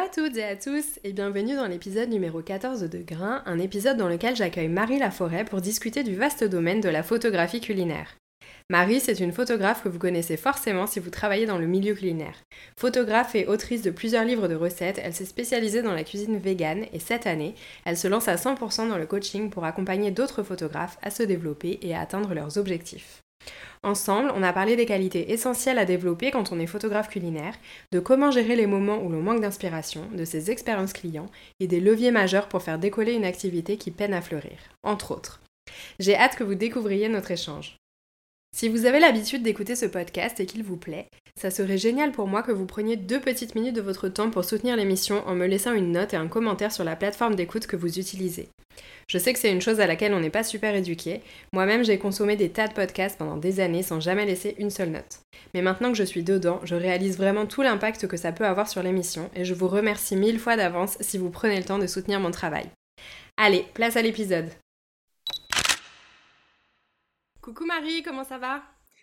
À toutes et à tous et bienvenue dans l'épisode numéro 14 de Grain, un épisode dans lequel j'accueille Marie Laforêt pour discuter du vaste domaine de la photographie culinaire. Marie, c'est une photographe que vous connaissez forcément si vous travaillez dans le milieu culinaire. Photographe et autrice de plusieurs livres de recettes, elle s'est spécialisée dans la cuisine végane et cette année, elle se lance à 100% dans le coaching pour accompagner d'autres photographes à se développer et à atteindre leurs objectifs. Ensemble, on a parlé des qualités essentielles à développer quand on est photographe culinaire, de comment gérer les moments où l'on manque d'inspiration, de ses expériences clients et des leviers majeurs pour faire décoller une activité qui peine à fleurir, entre autres. J'ai hâte que vous découvriez notre échange. Si vous avez l'habitude d'écouter ce podcast et qu'il vous plaît, ça serait génial pour moi que vous preniez deux petites minutes de votre temps pour soutenir l'émission en me laissant une note et un commentaire sur la plateforme d'écoute que vous utilisez. Je sais que c'est une chose à laquelle on n'est pas super éduqué. Moi-même, j'ai consommé des tas de podcasts pendant des années sans jamais laisser une seule note. Mais maintenant que je suis dedans, je réalise vraiment tout l'impact que ça peut avoir sur l'émission et je vous remercie mille fois d'avance si vous prenez le temps de soutenir mon travail. Allez, place à l'épisode. Coucou Marie, comment ça va?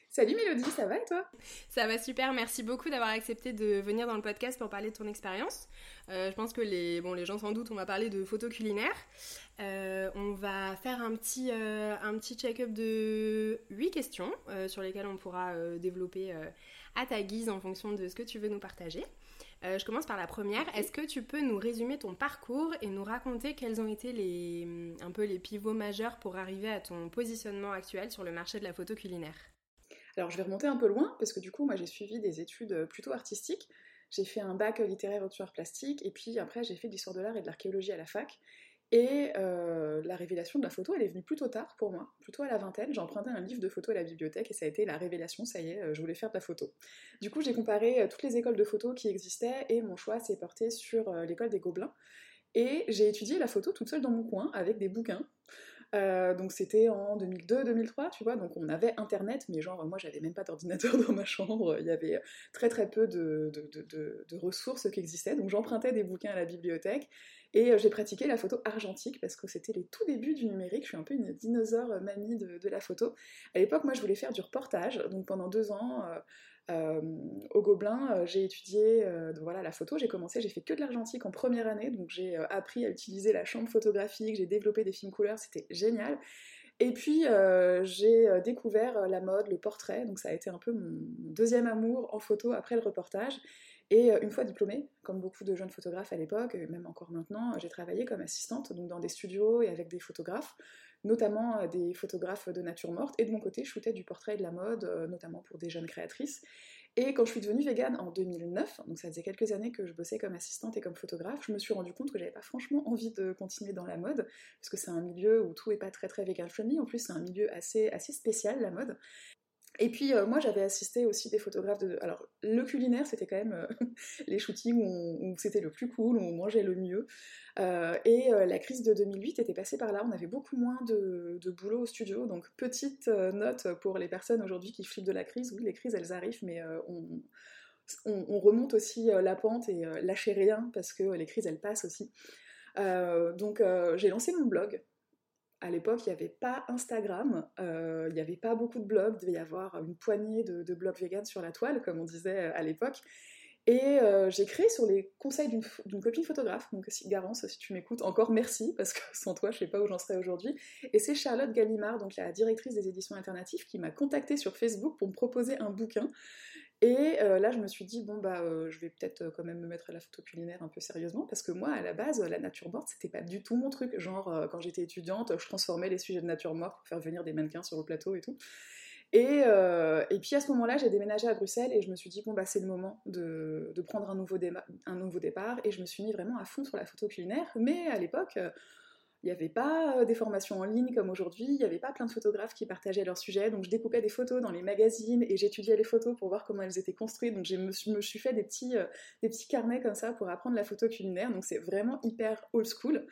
Salut Mélodie, ça va et toi? Ça va super, merci beaucoup d'avoir accepté de venir dans le podcast pour parler de ton expérience. Euh, je pense que les, bon, les gens sans doute, on va parler de photos culinaires. Euh, on va faire un petit, euh, un petit check-up de 8 questions sur lesquelles on pourra développer à ta guise en fonction de ce que tu veux nous partager. Euh, je commence par la première. Est-ce que tu peux nous résumer ton parcours et nous raconter quels ont été les, un peu les pivots majeurs pour arriver à ton positionnement actuel sur le marché de la photo culinaire? Alors je vais remonter un peu loin parce que du coup moi j'ai suivi des études plutôt artistiques. J'ai fait un bac littéraire au tueur plastique et puis après j'ai fait de l'histoire de l'art et de l'archéologie à la fac. Et euh, la révélation de la photo, elle est venue plutôt tard pour moi, plutôt à la vingtaine. J'ai emprunté un livre de photo à la bibliothèque et ça a été la révélation, ça y est, euh, je voulais faire de la photo. Du coup, j'ai comparé euh, toutes les écoles de photo qui existaient et mon choix s'est porté sur l'école des Gobelins. Et j'ai étudié la photo toute seule dans mon coin avec des bouquins. Donc c'était en 2002-2003, tu vois, donc on avait internet, mais genre moi j'avais même pas d'ordinateur dans ma chambre, il y avait très très peu de ressources qui existaient, donc j'empruntais des bouquins à la bibliothèque et euh, j'ai pratiqué la photo argentique parce que c'était les tout débuts du numérique, je suis un peu une dinosaure mamie de, la photo. À l'époque moi je voulais faire du reportage, donc pendant deux ans... Euh, euh, au Gobelin, euh, j'ai étudié euh, voilà, la photo, j'ai commencé, j'ai fait que de l'argentique en première année, donc j'ai euh, appris à utiliser la chambre photographique, j'ai développé des films couleurs, c'était génial. Et puis euh, j'ai euh, découvert la mode, le portrait, donc ça a été un peu mon deuxième amour en photo après le reportage. Et euh, une fois diplômée, comme beaucoup de jeunes photographes à l'époque, et même encore maintenant, j'ai travaillé comme assistante donc dans des studios et avec des photographes, notamment euh, des photographes de nature morte. Et de mon côté, je shootais du portrait et de la mode, euh, notamment pour des jeunes créatrices. Et quand je suis devenue végane en 2009, donc ça faisait quelques années que je bossais comme assistante et comme photographe, je me suis rendu compte que j'avais pas franchement envie de continuer dans la mode, parce que c'est un milieu où tout est pas très très vegan friendly. En plus, c'est un milieu assez, assez spécial, la mode. Et puis euh, moi j'avais assisté aussi des photographes de... Alors le culinaire c'était quand même euh, les shootings où, c'était le plus cool, où on mangeait le mieux. Euh, et la crise de 2008 était passée par là, on avait beaucoup moins de, de boulot au studio. Donc petite note pour les personnes aujourd'hui qui flippent de la crise, oui les crises elles arrivent mais on, on- on remonte aussi la pente et lâchez rien parce que les crises elles passent aussi. Donc j'ai lancé mon blog à l'époque, il n'y avait pas Instagram, euh, il n'y avait pas beaucoup de blogs, il devait y avoir une poignée de, blogs vegan sur la toile, comme on disait à l'époque. Et euh, j'ai créé sur les conseils d'une copine photographe, donc Garance, si tu m'écoutes, encore merci, parce que sans toi, je sais pas où j'en serais aujourd'hui. Et c'est Charlotte Gallimard, donc la directrice des éditions alternatives, qui m'a contactée sur Facebook pour me proposer un bouquin. Et euh, là, je me suis dit, bon, bah, euh, je vais peut-être euh, quand même me mettre à la photo culinaire un peu sérieusement, parce que moi, à la base, la nature morte, c'était pas du tout mon truc. Genre, quand j'étais étudiante, je transformais les sujets de nature morte pour faire venir des mannequins sur le plateau et tout. Et, puis à ce moment-là, j'ai déménagé à Bruxelles et je me suis dit, bon, bah, c'est le moment de, prendre un nouveau, un nouveau départ. Et je me suis mis vraiment à fond sur la photo culinaire. Mais à l'époque, Il n'y avait pas des formations en ligne comme aujourd'hui, il n'y avait pas plein de photographes qui partageaient leurs sujets, donc je découpais des photos dans les magazines et j'étudiais les photos pour voir comment elles étaient construites, donc je me suis, fait des petits, des petits carnets comme ça pour apprendre la photo culinaire, donc c'est vraiment hyper old school.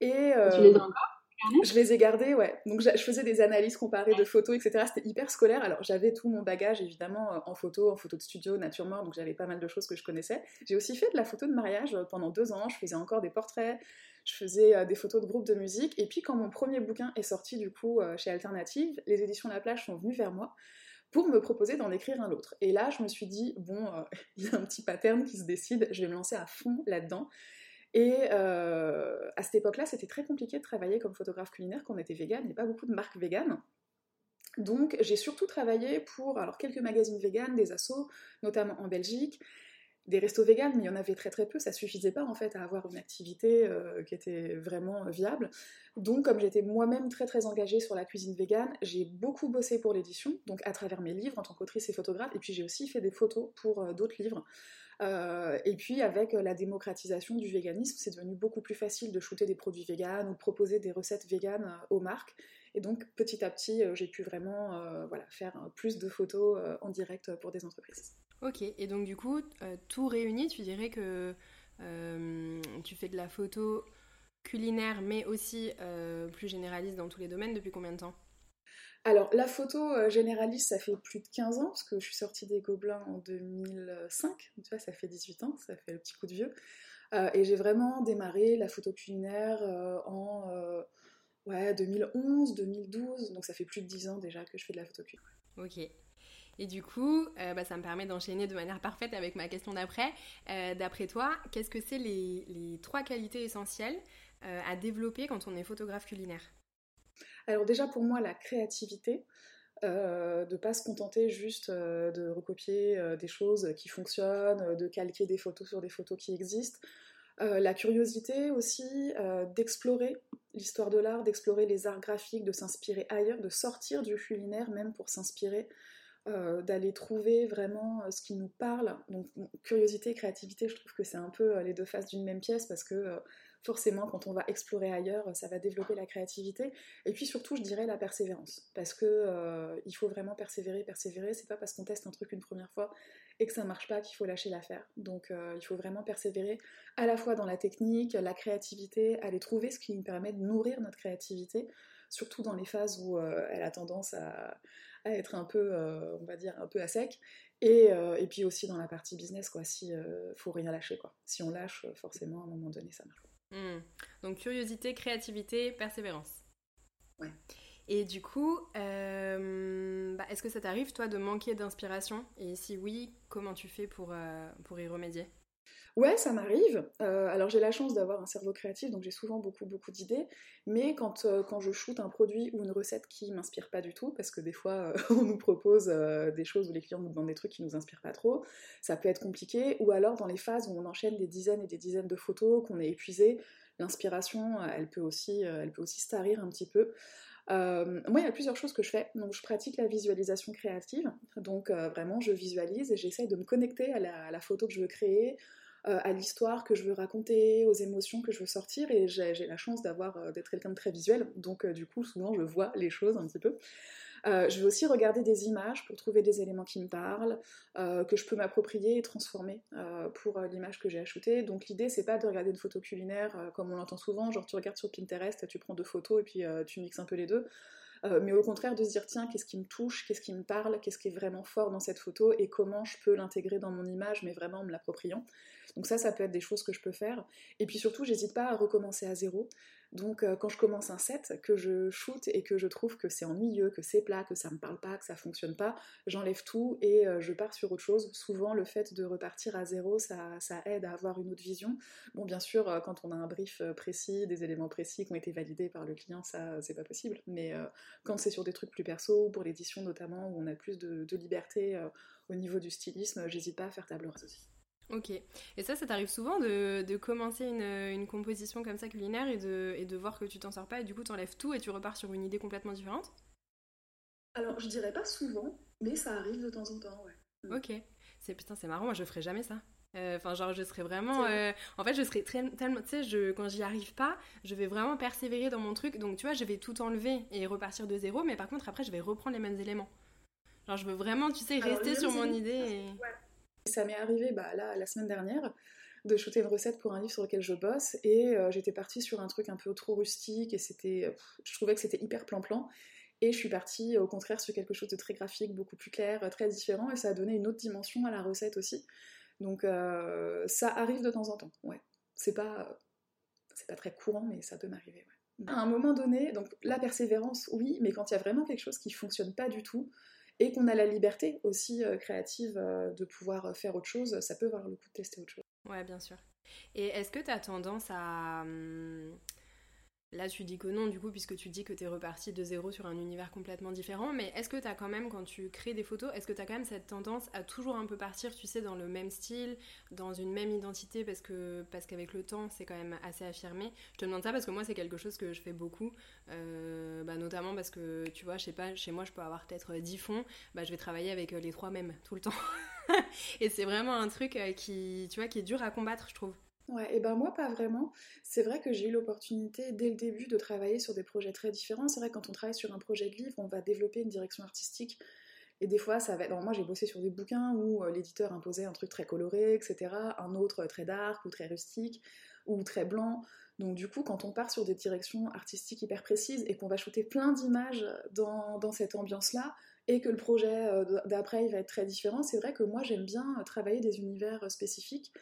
Et, tu les as encore je les ai gardés, ouais. Donc je faisais des analyses comparées de photos, etc. C'était hyper scolaire. Alors j'avais tout mon bagage évidemment euh, en photo, en photo de studio, nature morte, donc j'avais pas mal de choses que je connaissais. J'ai aussi fait de la photo de mariage euh, pendant deux ans. Je faisais encore des portraits, je faisais euh, des photos de groupes de musique. Et puis quand mon premier bouquin est sorti du coup chez Alternative, les éditions La Plage sont venues vers moi pour me proposer d'en écrire un autre. Et là, je me suis dit, bon, il y a un petit pattern qui se décide, je vais me lancer à fond là-dedans. Et euh, à cette époque-là, c'était très compliqué de travailler comme photographe culinaire quand on était vegan, il n'y a pas beaucoup de marques véganes. Donc j'ai surtout travaillé pour alors, quelques magazines véganes, des assos, notamment en Belgique, des restos véganes, mais il y en avait très très peu, ça suffisait pas en fait à avoir une activité euh, qui était vraiment viable. Donc comme j'étais moi-même très très engagée sur la cuisine végane, j'ai beaucoup bossé pour l'édition, donc à travers mes livres en tant qu'autrice et photographe, et puis j'ai aussi fait des photos pour euh, d'autres livres. Euh, et puis avec la démocratisation du véganisme, c'est devenu beaucoup plus facile de shooter des produits véganes ou de proposer des recettes véganes aux marques. Et donc petit à petit, j'ai pu vraiment voilà, faire plus de photos en direct pour des entreprises. Ok, et donc du coup, euh, tout réuni, tu dirais que euh, tu fais de la photo culinaire, mais aussi euh, plus généraliste dans tous les domaines depuis combien de temps? Alors, la photo généraliste, ça fait plus de 15 ans, parce que je suis sortie des Gobelins en 2005, tu vois, ça fait 18 ans, ça fait le petit coup de vieux. et j'ai vraiment démarré la photo culinaire en ouais, 2011, 2012, donc ça fait plus de 10 ans déjà que je fais de la photo culinaire. Ok. Et du coup, euh, bah, ça me permet d'enchaîner de manière parfaite avec ma question d'après. Euh, d'après toi, qu'est-ce que c'est les, trois qualités essentielles euh, à développer quand on est photographe culinaire? Alors déjà pour moi, la créativité. de ne pas se contenter juste de recopier des choses qui fonctionnent, de calquer des photos sur des photos qui existent. la curiosité aussi, d'explorer l'histoire de l'art, d'explorer les arts graphiques, de s'inspirer ailleurs, de sortir du culinaire même pour s'inspirer euh, d'aller trouver vraiment euh, ce qui nous parle. Donc curiosité, créativité, je trouve que c'est un peu euh, les deux faces d'une même pièce parce que forcément quand on va explorer ailleurs, ça va développer la créativité. Et puis surtout, je dirais la persévérance parce que il faut vraiment persévérer, persévérer. C'est pas parce qu'on teste un truc une première fois et que ça marche pas qu'il faut lâcher l'affaire. Donc il faut vraiment persévérer à la fois dans la technique, la créativité, aller trouver ce qui nous permet de nourrir notre créativité, surtout dans les phases où elle a tendance à à être un peu, euh, on va dire, un peu à sec. Et, euh, et, puis aussi dans la partie business, quoi, si euh, faut rien lâcher, quoi. Si on lâche, forcément, à un moment donné, ça marche. Hmm. Donc curiosité, créativité, persévérance. Ouais. Et du coup, bah, est-ce que ça t'arrive, toi, de manquer d'inspiration? Et si oui, comment tu fais pour, pour y remédier? Ouais, ça m'arrive. Euh, alors j'ai la chance d'avoir un cerveau créatif, donc j'ai souvent beaucoup beaucoup d'idées. Mais quand, euh, quand je shoote un produit ou une recette qui m'inspire pas du tout, parce que des fois euh, on nous propose des choses où les clients nous demandent des trucs qui nous inspirent pas trop, ça peut être compliqué. Ou alors dans les phases où on enchaîne des dizaines et des dizaines de photos, qu'on est épuisé, l'inspiration, elle peut aussi, elle peut aussi starir un petit peu. moi, il y a plusieurs choses que je fais. Donc, je pratique la visualisation créative. Donc, vraiment, je visualise et j'essaye de me connecter à la, photo que je veux créer, à l'histoire que je veux raconter, aux émotions que je veux sortir, et j'ai la chance d'avoir euh, d'être quelqu'un de très visuel, donc euh, du coup souvent je vois les choses un petit peu. je vais aussi regarder des images pour trouver des éléments qui me parlent, que je peux m'approprier et transformer pour l'image que j'ai achetée. Donc l'idée c'est pas de regarder une photo culinaire comme on l'entend souvent, genre tu regardes sur Pinterest, tu prends deux photos et puis tu mixes un peu les deux. mais au contraire de se dire tiens qu'est-ce qui me touche, qu'est-ce qui me parle, qu'est-ce qui est vraiment fort dans cette photo et comment je peux l'intégrer dans mon image mais vraiment en me l'appropriant. Donc ça, ça peut être des choses que je peux faire. Et puis surtout, j'hésite pas à recommencer à zéro. Donc euh, quand je commence un set, que je shoot et que je trouve que c'est ennuyeux, que c'est plat, que ça me parle pas, que ça fonctionne pas, j'enlève tout et euh, je pars sur autre chose. Souvent, le fait de repartir à zéro, ça, aide à avoir une autre vision. Bon, bien sûr, euh, quand on a un brief précis, des éléments précis qui ont été validés par le client, ça, c'est pas possible. Mais quand c'est sur des trucs plus perso, pour l'édition notamment, où on a plus de, de liberté au niveau du stylisme, j'hésite pas à faire table rase aussi. Ok. Et ça, ça t'arrive souvent de, commencer une, composition comme ça culinaire et de, et de voir que tu t'en sors pas et du coup t'enlèves tout et tu repars sur une idée complètement différente? Alors, je dirais pas souvent, mais ça arrive de temps en temps, ouais. Mm. Ok. C'est putain, c'est marrant, moi je ferais jamais ça. Enfin, genre, je serais vraiment. en fait, je serais très, tellement. Tu sais, je, quand j'y arrive pas, je vais vraiment persévérer dans mon truc. Donc, tu vois, je vais tout enlever et repartir de zéro. Mais par contre, après, je vais reprendre les mêmes éléments. Genre, je veux vraiment, tu sais, rester sur mon idée. Ça m'est arrivé bah, là, la semaine dernière de shooter une recette pour un livre sur lequel je bosse et euh, j'étais partie sur un truc un peu trop rustique et c'était je trouvais que c'était hyper plan-plan et je suis partie au contraire sur quelque chose de très graphique, beaucoup plus clair, très différent et ça a donné une autre dimension à la recette aussi. Donc euh, ça arrive de temps en temps, ouais. C'est pas c'est pas très courant mais ça peut m'arriver, À un moment donné, donc la persévérance, oui, mais quand il y a vraiment quelque chose qui fonctionne pas du tout, et qu'on a la liberté aussi euh, créative de pouvoir faire autre chose, ça peut valoir le coup de tester autre chose. Ouais, bien sûr. Et est-ce que tu as tendance à... Là, tu dis que non, du coup, puisque tu dis que tu es reparti de zéro sur un univers complètement différent, mais est-ce que tu as quand même, quand tu crées des photos, est-ce que tu as quand même cette tendance à toujours un peu partir, tu sais, dans le même style, dans une même identité, parce que parce qu'avec le temps, c'est quand même assez affirmé? Je te demande ça parce que moi, c'est quelque chose que je fais beaucoup, euh, bah, notamment parce que, tu vois, je sais pas, chez moi, je peux avoir peut-être 10 fonds, bah, je vais travailler avec euh, les trois mêmes tout le temps. et c'est vraiment un truc euh, qui, tu vois, qui est dur à combattre, je trouve. Et ben moi pas vraiment. C'est vrai que j'ai eu l'opportunité dès le début de travailler sur des projets très différents. C'est vrai que quand on travaille sur un projet de livre, on va développer une direction artistique. Et des fois, ça va moi, j'ai bossé sur des bouquins où euh, l'éditeur imposait un truc très coloré, etc. Un autre très dark ou très rustique ou très blanc. Donc du coup, quand on part sur des directions artistiques hyper précises et qu'on va shooter plein d'images dans, dans cette ambiance-là, et que le projet euh, d'après va être très différent, c'est vrai que moi j'aime bien euh, travailler des univers euh, spécifiques,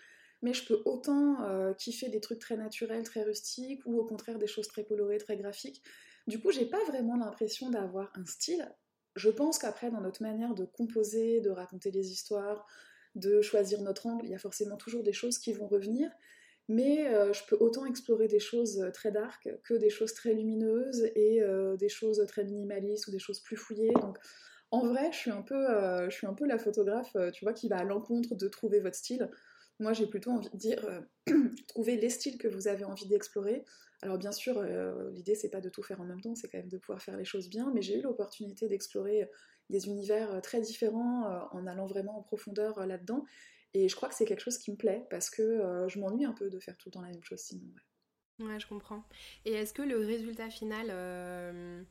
mais je peux autant kiffer des trucs très naturels, très rustiques, ou au contraire des choses très colorées, très graphiques. Du coup, j'ai pas vraiment l'impression d'avoir un style. Je pense qu'après, dans notre manière de composer, de raconter des histoires, de choisir notre angle, il y a forcément toujours des choses qui vont revenir. Mais je peux autant explorer des choses très dark que des choses très lumineuses et des choses très minimalistes ou des choses plus fouillées. Donc en vrai, je suis un peu, euh, je suis un peu la photographe, euh, tu vois, qui va à l'encontre de trouver votre style. Moi, j'ai plutôt envie de dire, euh, trouver les styles que vous avez envie d'explorer. Alors bien sûr, l'idée c'est pas de tout faire en même temps, c'est quand même de pouvoir faire les choses bien, mais j'ai eu l'opportunité d'explorer des univers très différents en allant vraiment en profondeur là-dedans. Et je crois que c'est quelque chose qui me plaît parce que je m'ennuie un peu de faire tout le temps la même chose sinon. Ouais, ouais je comprends. Et est-ce que le résultat final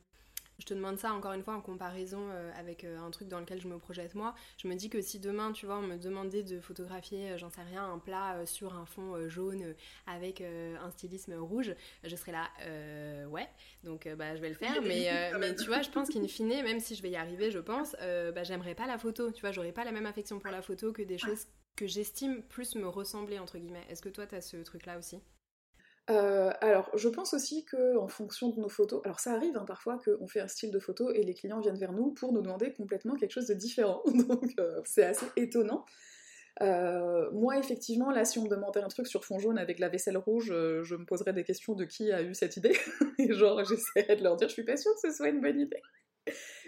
je te demande ça encore une fois en comparaison euh, avec euh, un truc dans lequel je me projette moi. Je me dis que si demain, tu vois, on me demandait de photographier, euh, j'en sais rien, un plat sur un fond jaune avec un stylisme rouge, je serais là, ouais, donc bah, je vais le faire. mais, mais tu vois, je pense qu'in fine, même si je vais y arriver, je pense, bah, j'aimerais pas la photo. Tu vois, j'aurais pas la même affection pour la photo que des choses que j'estime plus me ressembler, entre guillemets. Est-ce que toi, tu as ce truc-là aussi? Euh, alors, je pense aussi qu'en fonction de nos photos, alors ça arrive hein, parfois qu'on fait un style de photo et les clients viennent vers nous pour nous demander complètement quelque chose de différent. Donc, euh, c'est assez étonnant. Euh, moi, effectivement, là, si on me demandait un truc sur fond jaune avec la vaisselle rouge, je me poserais des questions de qui a eu cette idée. et genre, j'essaierais de leur dire, je suis pas sûre que ce soit une bonne idée.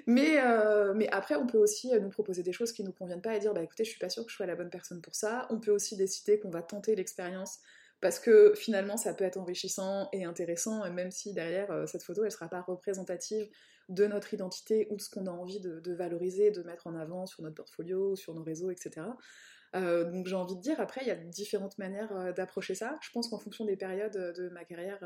Mais, après, on peut aussi nous proposer des choses qui nous conviennent pas et dire, bah écoutez, je suis pas sûre que je sois la bonne personne pour ça. On peut aussi décider qu'on va tenter l'expérience parce que finalement ça peut être enrichissant et intéressant, même si derrière euh, cette photo elle sera pas représentative de notre identité ou de ce qu'on a envie de, valoriser, de mettre en avant sur notre portfolio, sur nos réseaux, etc. Euh, donc j'ai envie de dire, après il y a différentes manières euh, d'approcher ça. Je pense qu'en fonction des périodes de ma carrière,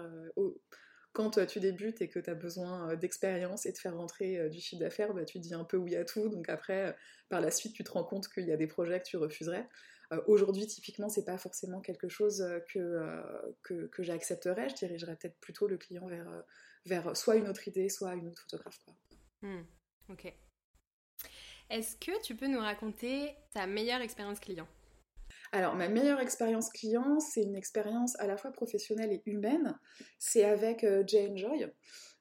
quand tu débutes et que tu as besoin d'expérience et de faire rentrer du chiffre d'affaires, bah, tu dis un peu oui à tout. Donc après, par la suite, tu te rends compte qu'il y a des projets que tu refuserais. Euh, aujourd'hui, typiquement, c'est pas forcément quelque chose euh, euh, que, que, j'accepterais. Je dirigerais peut-être plutôt le client vers, vers soit une autre idée, soit une autre photographe. Quoi. Hmm, ok. Est-ce que tu peux nous raconter ta meilleure expérience client? Alors, ma meilleure expérience client, c'est une expérience à la fois professionnelle et humaine. C'est avec Jane Joy.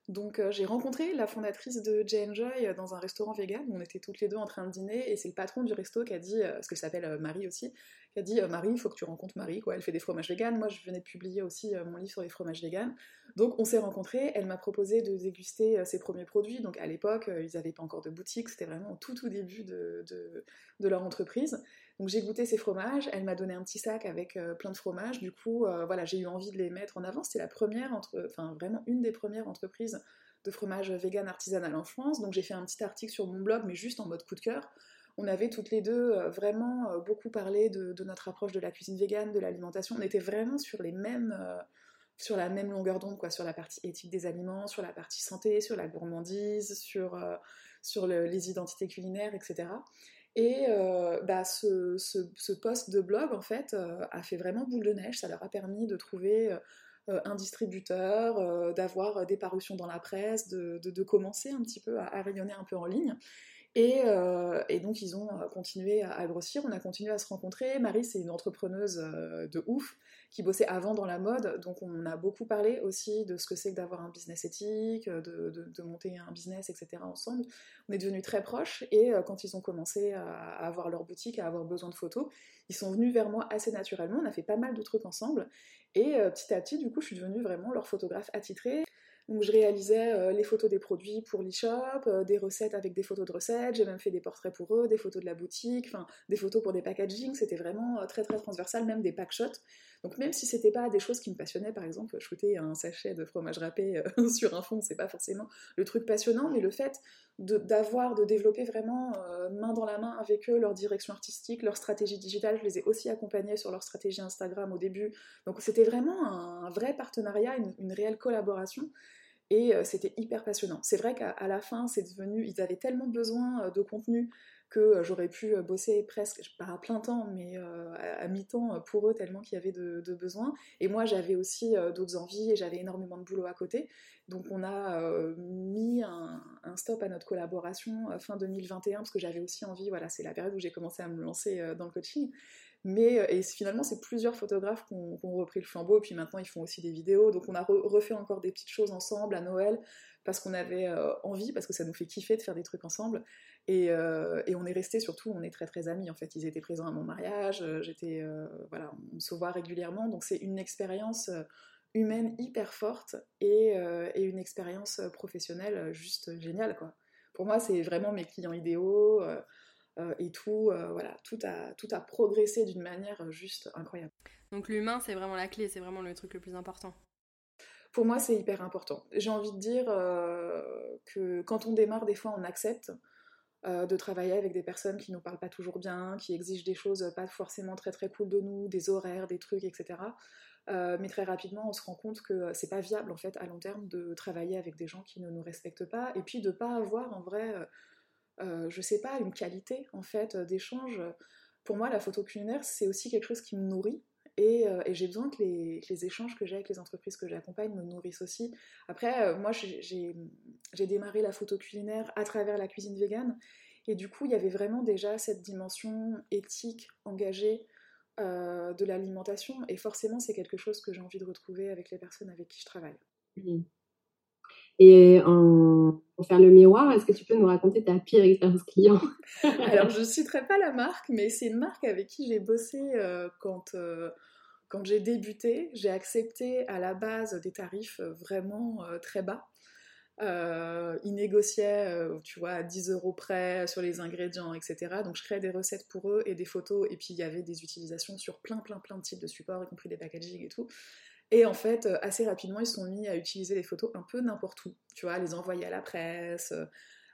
Donc euh, j'ai rencontré la fondatrice de J Enjoy euh, dans un restaurant vegan on était toutes les deux en train de dîner et c'est le patron du resto qui a dit, euh, ce que s'appelle Marie aussi, qui a dit Marie, il faut que tu rencontres Marie, quoi. Elle fait des fromages vegan. Moi, je venais de publier aussi mon livre sur les fromages vegan. Donc on s'est rencontrés. Elle m'a proposé de déguster ses premiers produits. Donc à l'époque, ils n'avaient pas encore de boutique. C'était vraiment au tout tout début de leur entreprise. Donc j'ai goûté ces fromages, elle m'a donné un petit sac avec euh, plein de fromages, du coup euh, voilà j'ai eu envie de les mettre en avant, c'était la première, entre, enfin vraiment une des premières entreprises de fromage vegan artisanal en France, donc j'ai fait un petit article sur mon blog mais juste en mode coup de cœur, on avait toutes les deux vraiment beaucoup parlé de, notre approche de la cuisine végane, de l'alimentation. On était vraiment sur les mêmes, sur la même longueur d'onde, quoi, sur la partie éthique des aliments, sur la partie santé, sur la gourmandise, sur, sur les identités culinaires, etc. Et bah, ce, ce, post de blog, en fait, a fait vraiment boule de neige. Ça leur a permis de trouver un distributeur, d'avoir des parutions dans la presse, de, de, commencer un petit peu à, rayonner un peu en ligne. Et, et donc ils ont continué à, grossir, on a continué à se rencontrer. Marie, c'est une entrepreneuse de ouf qui bossait avant dans la mode, donc on a beaucoup parlé aussi de ce que c'est que d'avoir un business éthique, de, de, monter un business, etc. ensemble. On est devenus très proches et quand ils ont commencé à, avoir leur boutique, à avoir besoin de photos, ils sont venus vers moi assez naturellement. On a fait pas mal de trucs ensemble et petit à petit, du coup, je suis devenue vraiment leur photographe attitrée. Donc je réalisais euh, les photos des produits pour l'e-shop, euh, des recettes avec des photos de recettes, j'ai même fait des portraits pour eux, des photos de la boutique, des photos pour des packaging, c'était vraiment euh, très très transversal, même des pack shots. Donc même si c'était pas des choses qui me passionnaient, par exemple, shooter un sachet de fromage râpé sur un fond, c'est pas forcément le truc passionnant, mais le fait d'avoir, de, développer vraiment main dans la main avec eux leur direction artistique, leur stratégie digitale, je les ai aussi accompagnés sur leur stratégie Instagram au début. Donc c'était vraiment un, vrai partenariat, une réelle collaboration. Et euh, c'était hyper passionnant. C'est vrai qu'à la fin, c'est devenu, ils avaient tellement besoin euh, de contenu que euh, j'aurais pu bosser presque, pas à plein temps, mais à, mi-temps pour eux, tellement qu'il y avait de, besoins. Et moi, j'avais aussi d'autres envies et j'avais énormément de boulot à côté. Donc on a mis un, stop à notre collaboration fin 2021 parce que j'avais aussi envie, voilà, c'est la période où j'ai commencé à me lancer dans le coaching. Mais euh, et finalement, c'est plusieurs photographes qui ont, repris le flambeau, et puis maintenant ils font aussi des vidéos. Donc on a refait encore des petites choses ensemble à Noël, parce qu'on avait euh, envie, parce que ça nous fait kiffer de faire des trucs ensemble. Et, euh, et on est restés surtout, on est très très amis en fait. Ils étaient présents à mon mariage, j'étais, voilà, on se voit régulièrement. Donc c'est une expérience humaine hyper forte et, et une expérience professionnelle juste géniale quoi. Pour moi, c'est vraiment mes clients idéaux. Euh, et tout, euh, voilà, tout a, tout a progressé d'une manière euh, juste incroyable. Donc l'humain, c'est vraiment la clé, c'est vraiment le truc le plus important. Pour moi, c'est hyper important. J'ai envie de dire que quand on démarre, des fois, on accepte de travailler avec des personnes qui nous parlent pas toujours bien, qui exigent des choses pas forcément très très cool de nous, des horaires, des trucs, etc. mais très rapidement, on se rend compte que c'est pas viable en fait à long terme de travailler avec des gens qui ne nous respectent pas, et puis de pas avoir en vrai euh, je sais pas, une qualité en fait euh, d'échange. Pour moi, la photo culinaire, c'est aussi quelque chose qui me nourrit. Et, euh, j'ai besoin que les, échanges que j'ai avec les entreprises que j'accompagne me nourrissent aussi. Après, moi, j'ai démarré la photo culinaire à travers la cuisine végane. Et du coup, il y avait vraiment déjà cette dimension éthique, engagée de l'alimentation. Et forcément, c'est quelque chose que j'ai envie de retrouver avec les personnes avec qui je travaille. Mmh. Et pour faire le miroir, est-ce que tu peux nous raconter ta pire expérience client? Alors, je ne citerai pas la marque, mais c'est une marque avec qui j'ai bossé euh, quand, euh, quand j'ai débuté. J'ai accepté à la base des tarifs vraiment euh, très bas. ils négociaient, tu vois, à 10 euros près sur les ingrédients, etc. Donc je créais des recettes pour eux et des photos, et puis il y avait des utilisations sur plein, plein, plein de types de supports, y compris des packaging et tout. Et en fait, euh, assez rapidement, ils se sont mis à utiliser les photos un peu n'importe où. Tu vois, à les envoyer à la presse, euh,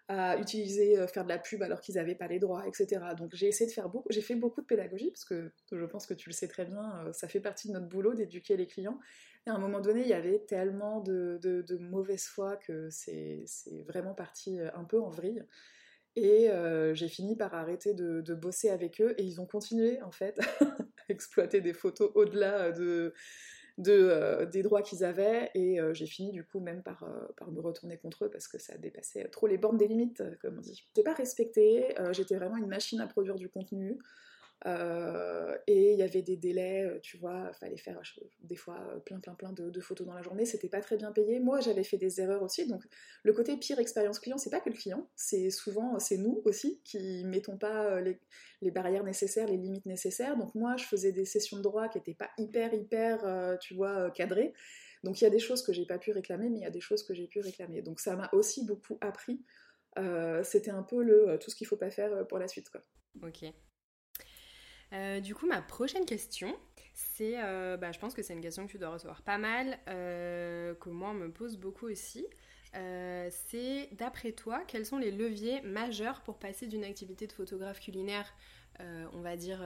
à utiliser, euh, faire de la pub alors qu'ils n'avaient pas les droits, etc. Donc j'ai essayé de faire beaucoup, j'ai fait beaucoup de pédagogie, parce que je pense que tu le sais très bien, ça fait partie de notre boulot d'éduquer les clients. Et à un moment donné, il y avait tellement de, mauvaise foi que c'est vraiment parti un peu en vrille. Et j'ai fini par arrêter de, de, bosser avec eux et ils ont continué en fait à exploiter des photos au-delà de, euh, des droits qu'ils avaient et euh, j'ai fini du coup même par, euh, par, me retourner contre eux parce que ça dépassait trop les bornes des limites, comme on dit. J'étais pas respectée, j'étais vraiment une machine à produire du contenu. Euh, et il y avait des délais, euh, tu vois, fallait faire des fois euh, plein plein plein de, photos dans la journée, c'était pas très bien payé. Moi j'avais fait des erreurs aussi, donc le côté pire expérience client, c'est pas que le client, c'est souvent c'est nous aussi qui mettons pas les, les, barrières nécessaires, les limites nécessaires. Donc moi je faisais des sessions de droit qui étaient pas hyper hyper, tu vois, cadrées. Donc il y a des choses que j'ai pas pu réclamer, mais il y a des choses que j'ai pu réclamer. Donc ça m'a aussi beaucoup appris. c'était un peu le tout ce qu'il faut pas faire pour la suite quoi. Ok. Euh, du coup, ma prochaine question, c'est, euh, bah, je pense que c'est une question que tu dois recevoir pas mal, euh, que moi on me pose beaucoup aussi. c'est d'après toi, quels sont les leviers majeurs pour passer d'une activité de photographe culinaire, on va dire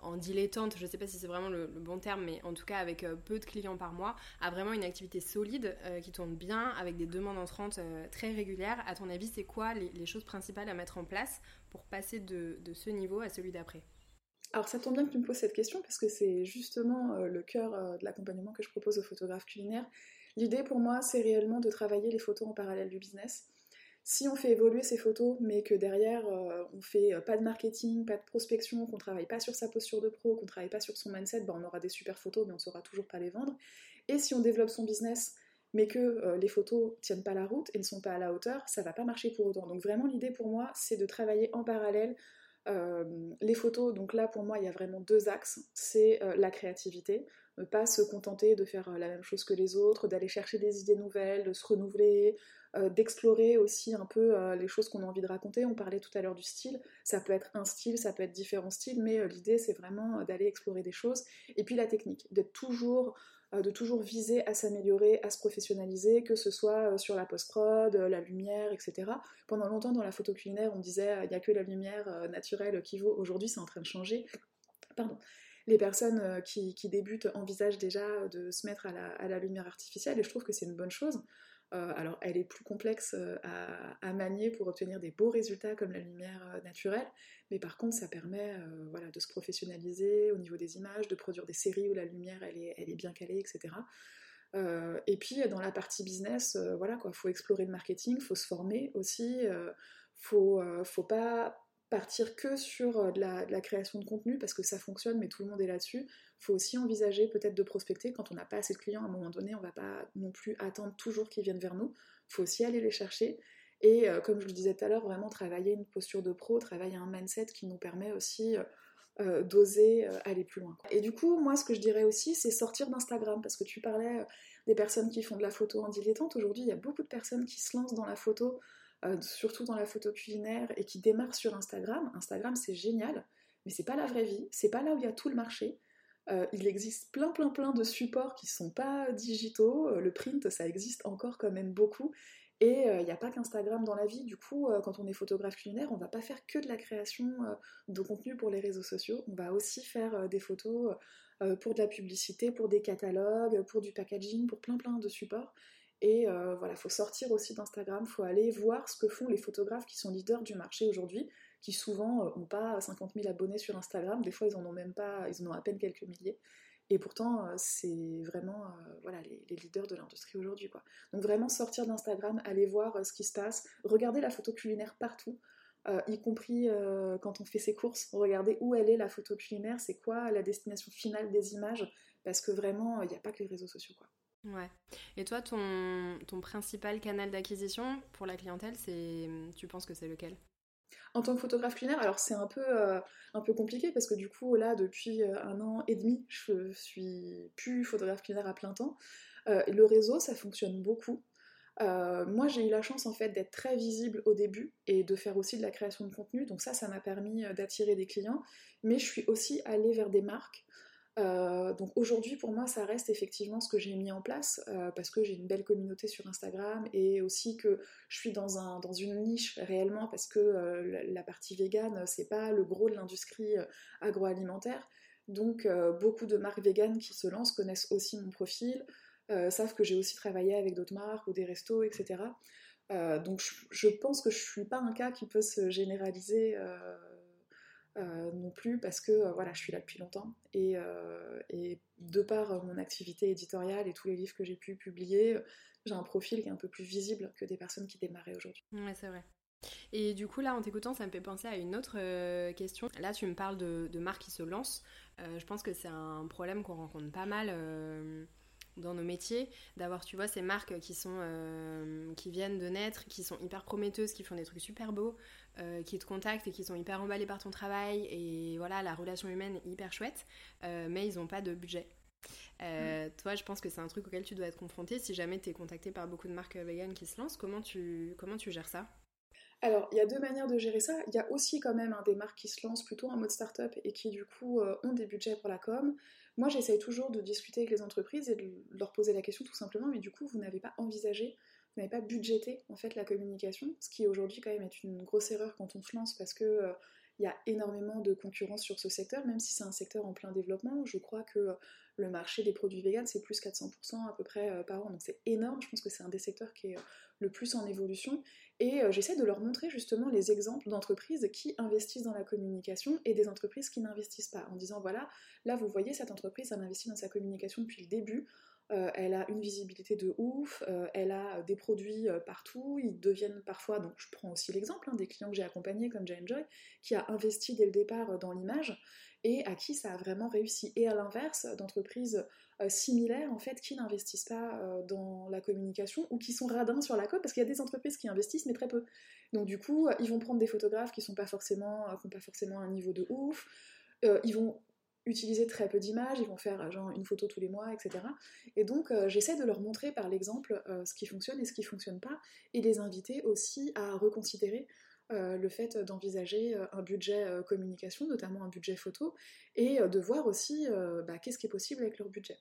en dilettante, je ne sais pas si c'est vraiment le, bon terme, mais en tout cas avec peu de clients par mois, à vraiment une activité solide qui tourne bien, avec des demandes entrantes très régulières. À ton avis, c'est quoi les, choses principales à mettre en place pour passer de, ce niveau à celui d'après? Alors ça tombe bien que tu me poses cette question parce que c'est justement le cœur de l'accompagnement que je propose aux photographes culinaires. L'idée pour moi c'est réellement de travailler les photos en parallèle du business. Si on fait évoluer ces photos, mais que derrière euh, on fait euh, pas de marketing, pas de prospection, qu'on travaille pas sur sa posture de pro, qu'on travaille pas sur son mindset, ben on aura des super photos, mais on saura toujours pas les vendre. Et si on développe son business, mais que euh, les photos tiennent pas la route et ne sont pas à la hauteur, ça va pas marcher pour autant. Donc vraiment l'idée pour moi, c'est de travailler en parallèle les photos. Donc là pour moi, il y a vraiment deux axes. C'est la créativité, ne pas se contenter de faire la même chose que les autres, d'aller chercher des idées nouvelles, de se renouveler, euh, d'explorer aussi un peu euh, les choses qu'on a envie de raconter. On parlait tout à l'heure du style, ça peut être un style, ça peut être différents styles, mais euh, l'idée c'est vraiment d'aller explorer des choses. Et puis la technique, d'être toujours de toujours viser à s'améliorer, à se professionnaliser, que ce soit sur la post-prod, la lumière, etc. Pendant longtemps dans la photo culinaire, on disait il n'y a que la lumière naturelle qui vaut. Aujourd'hui, c'est en train de changer. Pardon. Les personnes qui, débutent envisagent déjà de se mettre à la lumière artificielle et je trouve que c'est une bonne chose. Euh, alors, elle est plus complexe euh, à, manier pour obtenir des beaux résultats comme la lumière euh, naturelle, mais par contre, ça permet voilà, de se professionnaliser au niveau des images, de produire des séries où la lumière elle est, bien calée, etc. et puis, dans la partie business, voilà quoi, faut explorer le marketing, faut se former aussi, faut, faut pas partir que sur de la, création de contenu parce que ça fonctionne, mais tout le monde est là-dessus faut aussi envisager peut-être de prospecter quand on n'a pas assez de clients à un moment donné, on va pas non plus attendre toujours qu'ils viennent vers nous. Il faut aussi aller les chercher. Et euh, comme je le disais tout à l'heure, vraiment travailler une posture de pro, travailler un mindset qui nous permet aussi euh, euh, d'oser aller plus loin. Et du coup, moi, ce que je dirais aussi, c'est sortir d'Instagram, parce que tu parlais des personnes qui font de la photo en dilettante. Aujourd'hui, il y a beaucoup de personnes qui se lancent dans la photo, surtout dans la photo culinaire, et qui démarrent sur Instagram. Instagram, c'est génial, mais c'est pas la vraie vie, c'est pas là où il y a tout le marché. Euh, il existe plein plein plein de supports qui sont pas digitaux. Euh, le print, ça existe encore quand même beaucoup. Et il euh, n'y a pas qu'Instagram dans la vie. Du coup, quand on est photographe culinaire, on va pas faire que de la création de contenu pour les réseaux sociaux. On va aussi faire des photos pour de la publicité, pour des catalogues, pour du packaging, pour plein plein de supports. Et voilà, faut sortir aussi d'Instagram, faut aller voir ce que font les photographes qui sont leaders du marché aujourd'hui qui souvent n'ont euh, pas 50 000 abonnés sur Instagram, des fois ils en ont même pas, ils en ont à peine quelques milliers. Et pourtant, euh, c'est vraiment euh, voilà, les, leaders de l'industrie aujourd'hui. Donc vraiment sortir d'Instagram, aller voir ce qui se passe, regarder la photo culinaire partout, y compris quand on fait ses courses, regarder où elle est la photo culinaire, c'est quoi la destination finale des images, parce que vraiment, il n'y a pas que les réseaux sociaux. Quoi. Ouais. Et toi, ton, ton principal canal d'acquisition pour la clientèle, c'est, tu penses que c'est lequel? En tant que photographe culinaire, alors c'est un peu, euh, compliqué parce que du coup, là, depuis euh, un an et demi, je suis plus photographe culinaire à plein temps. Euh, le réseau, ça fonctionne beaucoup. moi, j'ai eu la chance en fait d'être très visible au début et de faire aussi de la création de contenu. Donc ça, ça m'a permis d'attirer des clients. Mais je suis aussi allée vers des marques euh, donc aujourd'hui, pour moi, ça reste effectivement ce que j'ai mis en place euh, parce que j'ai une belle communauté sur Instagram et aussi que je suis dans, un, dans une niche réellement parce que euh, la, partie vegan, c'est pas le gros de l'industrie agroalimentaire. Donc beaucoup de marques véganes qui se lancent connaissent aussi mon profil, savent que j'ai aussi travaillé avec d'autres marques ou des restos, etc. donc je, je, pense que je suis pas un cas qui peut se généraliser euh, non plus parce que euh, voilà, je suis là depuis longtemps et, euh, de par mon activité éditoriale et tous les livres que j'ai pu publier, j'ai un profil qui est un peu plus visible que des personnes qui démarraient aujourd'hui. Ouais, c'est vrai. Et du coup, là, en t'écoutant, ça me fait penser à une autre question. Là, tu me parles de, marques qui se lancent. je pense que c'est un problème qu'on rencontre pas mal dans nos métiers, d'avoir, tu vois, ces marques qui sont, qui viennent de naître, qui sont hyper prometteuses, qui font des trucs super beaux, euh, qui te contactent et qui sont hyper emballés par ton travail, et voilà, la relation humaine est hyper chouette, euh, mais ils n'ont pas de budget. Mm. Toi, je pense que c'est un truc auquel tu dois être confronté si jamais tu es contacté par beaucoup de marques vegan qui se lancent. Comment tu, comment tu gères ça? Alors, il y a deux manières de gérer ça. Il y a aussi quand même des marques qui se lancent plutôt en mode start-up et qui du coup ont des budgets pour la com. Moi, j'essaye toujours de discuter avec les entreprises et de leur poser la question tout simplement, mais du coup, vous n'avez pas envisagé n'avait pas budgété en fait la communication, ce qui aujourd'hui quand même est une grosse erreur quand on se lance parce que il y a énormément de concurrence sur ce secteur, même si c'est un secteur en plein développement. Je crois que le marché des produits véganes, c'est plus 400% à peu près euh, par an. Donc c'est énorme. Je pense que c'est un des secteurs qui est euh, le plus en évolution. Et euh, j'essaie de leur montrer justement les exemples d'entreprises qui investissent dans la communication et des entreprises qui n'investissent pas. En disant voilà, là vous voyez, cette entreprise, elle investit dans sa communication depuis le début. Euh, elle a une visibilité de ouf, euh, elle a des produits euh, partout, ils deviennent parfois, donc je prends aussi l'exemple hein, des clients que j'ai accompagnés comme Jane Joy, qui a investi dès le départ dans l'image et à qui ça a vraiment réussi. Et à l'inverse, d'entreprises similaires en fait qui n'investissent pas dans la communication ou qui sont radins sur la côte parce qu'il y a des entreprises qui investissent mais très peu. Donc du coup, ils vont prendre des photographes qui sont pas forcément, qui pas forcément un niveau de ouf. ils vont utiliser très peu d'images, ils vont faire euh, genre une photo tous les mois, etc. Et donc euh, j'essaie de leur montrer par l'exemple euh, ce qui fonctionne et ce qui fonctionne pas, et les inviter aussi à reconsidérer le fait d'envisager un budget communication, notamment un budget photo, et de voir aussi bah, qu'est-ce qui est possible avec leur budget.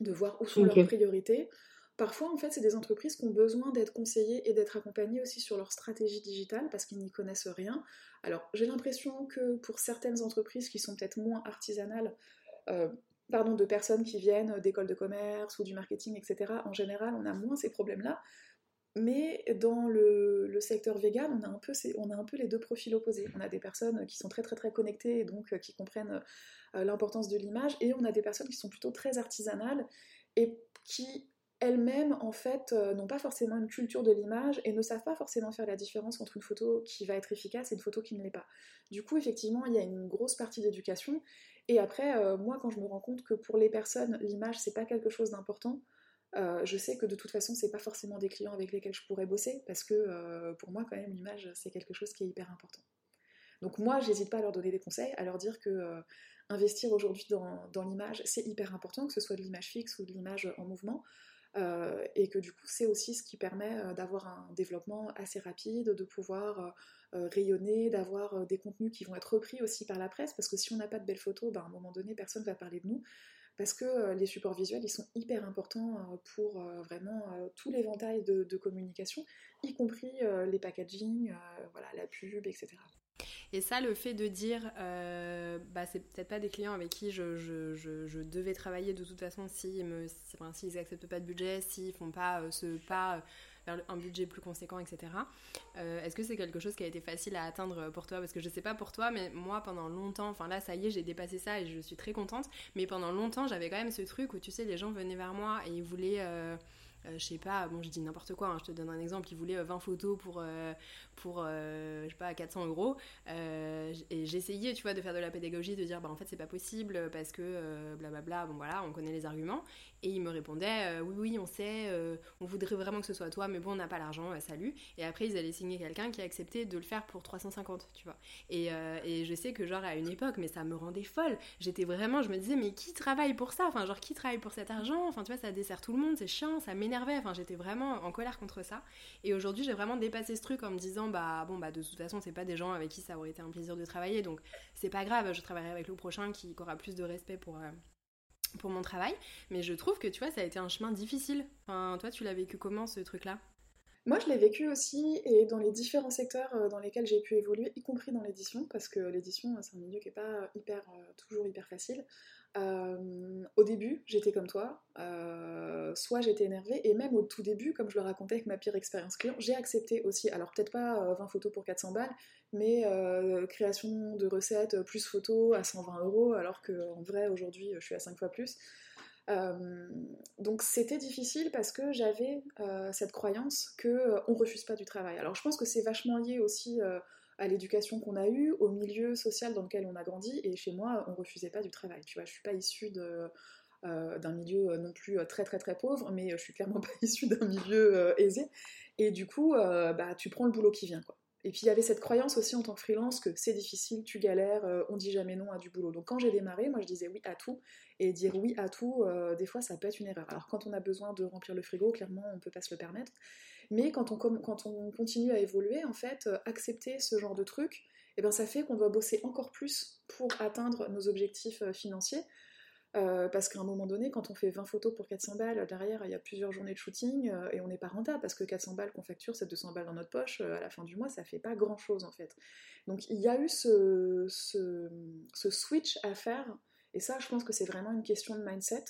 De voir où sont leurs priorités, Parfois, en fait, c'est des entreprises qui ont besoin d'être conseillées et d'être accompagnées aussi sur leur stratégie digitale parce qu'ils n'y connaissent rien. Alors, j'ai l'impression que pour certaines entreprises qui sont peut-être moins artisanales, euh, pardon, de personnes qui viennent d'écoles de commerce ou du marketing, etc., en général, on a moins ces problèmes-là. Mais dans le, secteur vegan, on a, un peu on a un peu les deux profils opposés. On a des personnes qui sont très très très connectées et donc euh, qui comprennent euh, l'importance de l'image, et on a des personnes qui sont plutôt très artisanales et qui elles-mêmes, en fait, euh, n'ont pas forcément une culture de l'image et ne savent pas forcément faire la différence entre une photo qui va être efficace et une photo qui ne l'est pas. Du coup, effectivement, il y a une grosse partie d'éducation. Et après, euh, moi, quand je me rends compte que pour les personnes, l'image, c'est pas quelque chose d'important, euh, je sais que de toute façon, c'est pas forcément des clients avec lesquels je pourrais bosser, parce que pour moi, quand même, l'image, c'est quelque chose qui est hyper important. Donc moi, j'hésite pas à leur donner des conseils, à leur dire que investir aujourd'hui dans l'image, c'est hyper important, que ce soit de l'image fixe ou de l'image en mouvement. Euh, et que du coup c'est aussi ce qui permet euh, d'avoir un développement assez rapide, de pouvoir euh, rayonner, d'avoir des contenus qui vont être repris aussi par la presse, parce que si on n'a pas de belles photos, ben, à un moment donné personne ne va parler de nous, parce que les supports visuels ils sont hyper importants pour vraiment tout l'éventail de, de, communication, y compris les packaging, voilà, la pub, etc. Et ça, le fait de dire, euh, bah, c'est peut-être pas des clients avec qui je, devais travailler de toute façon s'ils me, s'ils n'acceptent pas de budget, s'ils font pas euh, ce pas euh, vers un budget plus conséquent, etc. Est-ce que c'est quelque chose qui a été facile à atteindre pour toi? Parce que je sais pas pour toi, mais moi pendant longtemps, enfin là ça y est, j'ai dépassé ça et je suis très contente, mais pendant longtemps j'avais quand même ce truc où tu sais, les gens venaient vers moi et ils voulaient euh, je sais pas, bon, je dis n'importe quoi, hein, je te donne un exemple, il voulait 20 photos pour, euh, pour euh, je sais pas, 400 euros. et j'essayais, tu vois, de faire de la pédagogie, de dire, bah en fait, c'est pas possible parce que blablabla, bon voilà, on connaît les arguments. Et il me répondait, oui, oui, on sait, on voudrait vraiment que ce soit toi, mais bon, on n'a pas l'argent, salut. Et après, ils allaient signer quelqu'un qui a accepté de le faire pour 350, tu vois. Et, et je sais que, genre, à une époque, mais ça me rendait folle. J'étais vraiment, je me disais, mais qui travaille pour ça? Enfin, genre, qui travaille pour cet argent? Enfin, tu vois, ça dessert tout le monde, c'est chiant, ça m'énerve J'étais vraiment en colère contre ça. Et aujourd'hui, j'ai vraiment dépassé ce truc en me disant, bah bon, bah de toute façon, c'est pas des gens avec qui ça aurait été un plaisir de travailler, donc c'est pas grave. Je travaillerai avec le prochain qui aura plus de respect pour. Euh, pour mon travail, mais je trouve que tu vois, ça a été un chemin difficile. Toi, tu l'as vécu comment ce truc-là? Moi, je l'ai vécu aussi, et dans les différents secteurs euh, dans lesquels j'ai pu évoluer, y compris dans l'édition, parce que l'édition, c'est un milieu qui n'est pas hyper, euh, toujours hyper facile. Euh, au début, j'étais comme toi, euh, soit j'étais énervée, et même au tout début, comme je le racontais avec ma pire expérience client, j'ai accepté aussi, alors peut-être pas 20 euh, photos pour 400 balles, mais création de recettes plus photos à 120 euros, alors qu'en vrai aujourd'hui je suis à 5 fois plus. donc c'était difficile parce que j'avais cette croyance qu'on on refuse pas du travail. Alors je pense que c'est vachement lié aussi à l'éducation qu'on a eue, au milieu social dans lequel on a grandi. Et chez moi, on refusait pas du travail. Tu vois, je suis pas issue euh, d'un milieu non plus très très très pauvre, mais je suis clairement pas issue d'un milieu euh, aisé. Et du coup, euh, bah, tu prends le boulot qui vient, quoi. Et puis il y avait cette croyance aussi en tant que freelance que c'est difficile, tu galères, on dit jamais non à du boulot. Donc quand j'ai démarré, moi je disais oui à tout. Et dire oui à tout, des fois ça peut être une erreur. Alors quand on a besoin de remplir le frigo, clairement on peut pas se le permettre. Mais quand on, continue à évoluer, en fait, euh, accepter ce genre de truc, eh ben, ça fait qu'on doit bosser encore plus pour atteindre nos objectifs euh, financiers. Euh, parce qu'à un moment donné, quand on fait 20 photos pour 400 balles, derrière, il y a plusieurs journées de shooting euh, et on n'est pas rentable parce que 400 balles qu'on facture, c'est 200 balles dans notre poche. à la fin du mois, ça fait pas grand chose en fait. Donc il y a eu ce, ce, switch à faire et ça, je pense que c'est vraiment une question de mindset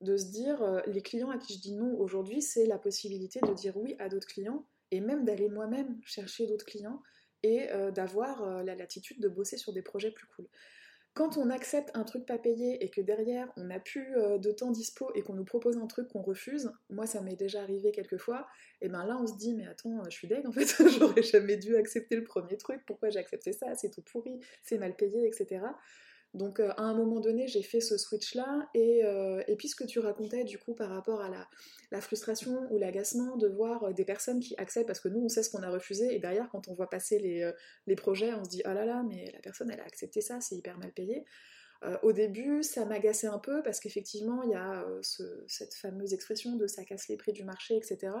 de se dire les clients à qui je dis non aujourd'hui, c'est la possibilité de dire oui à d'autres clients et même d'aller moi-même chercher d'autres clients et d'avoir la latitude de bosser sur des projets plus cool. Quand on accepte un truc pas payé et que derrière on n'a plus euh, de temps dispo et qu'on nous propose un truc qu'on refuse, moi ça m'est déjà arrivé quelques fois, et ben là on se dit mais attends, je suis deg en fait, j'aurais jamais dû accepter le premier truc, pourquoi j'ai accepté ça, c'est tout pourri, c'est mal payé, etc. Donc euh, à un moment donné, j'ai fait ce switch-là, et, euh, et, puis ce que tu racontais du coup par rapport à la, frustration ou l'agacement de voir euh, des personnes qui acceptent, parce que nous on sait ce qu'on a refusé, et derrière quand on voit passer les, projets, on se dit oh là là, mais la personne elle a accepté ça, c'est hyper mal payé. au début, ça m'agaçait un peu parce qu'effectivement, il y a cette fameuse expression de ça casse les prix du marché, etc.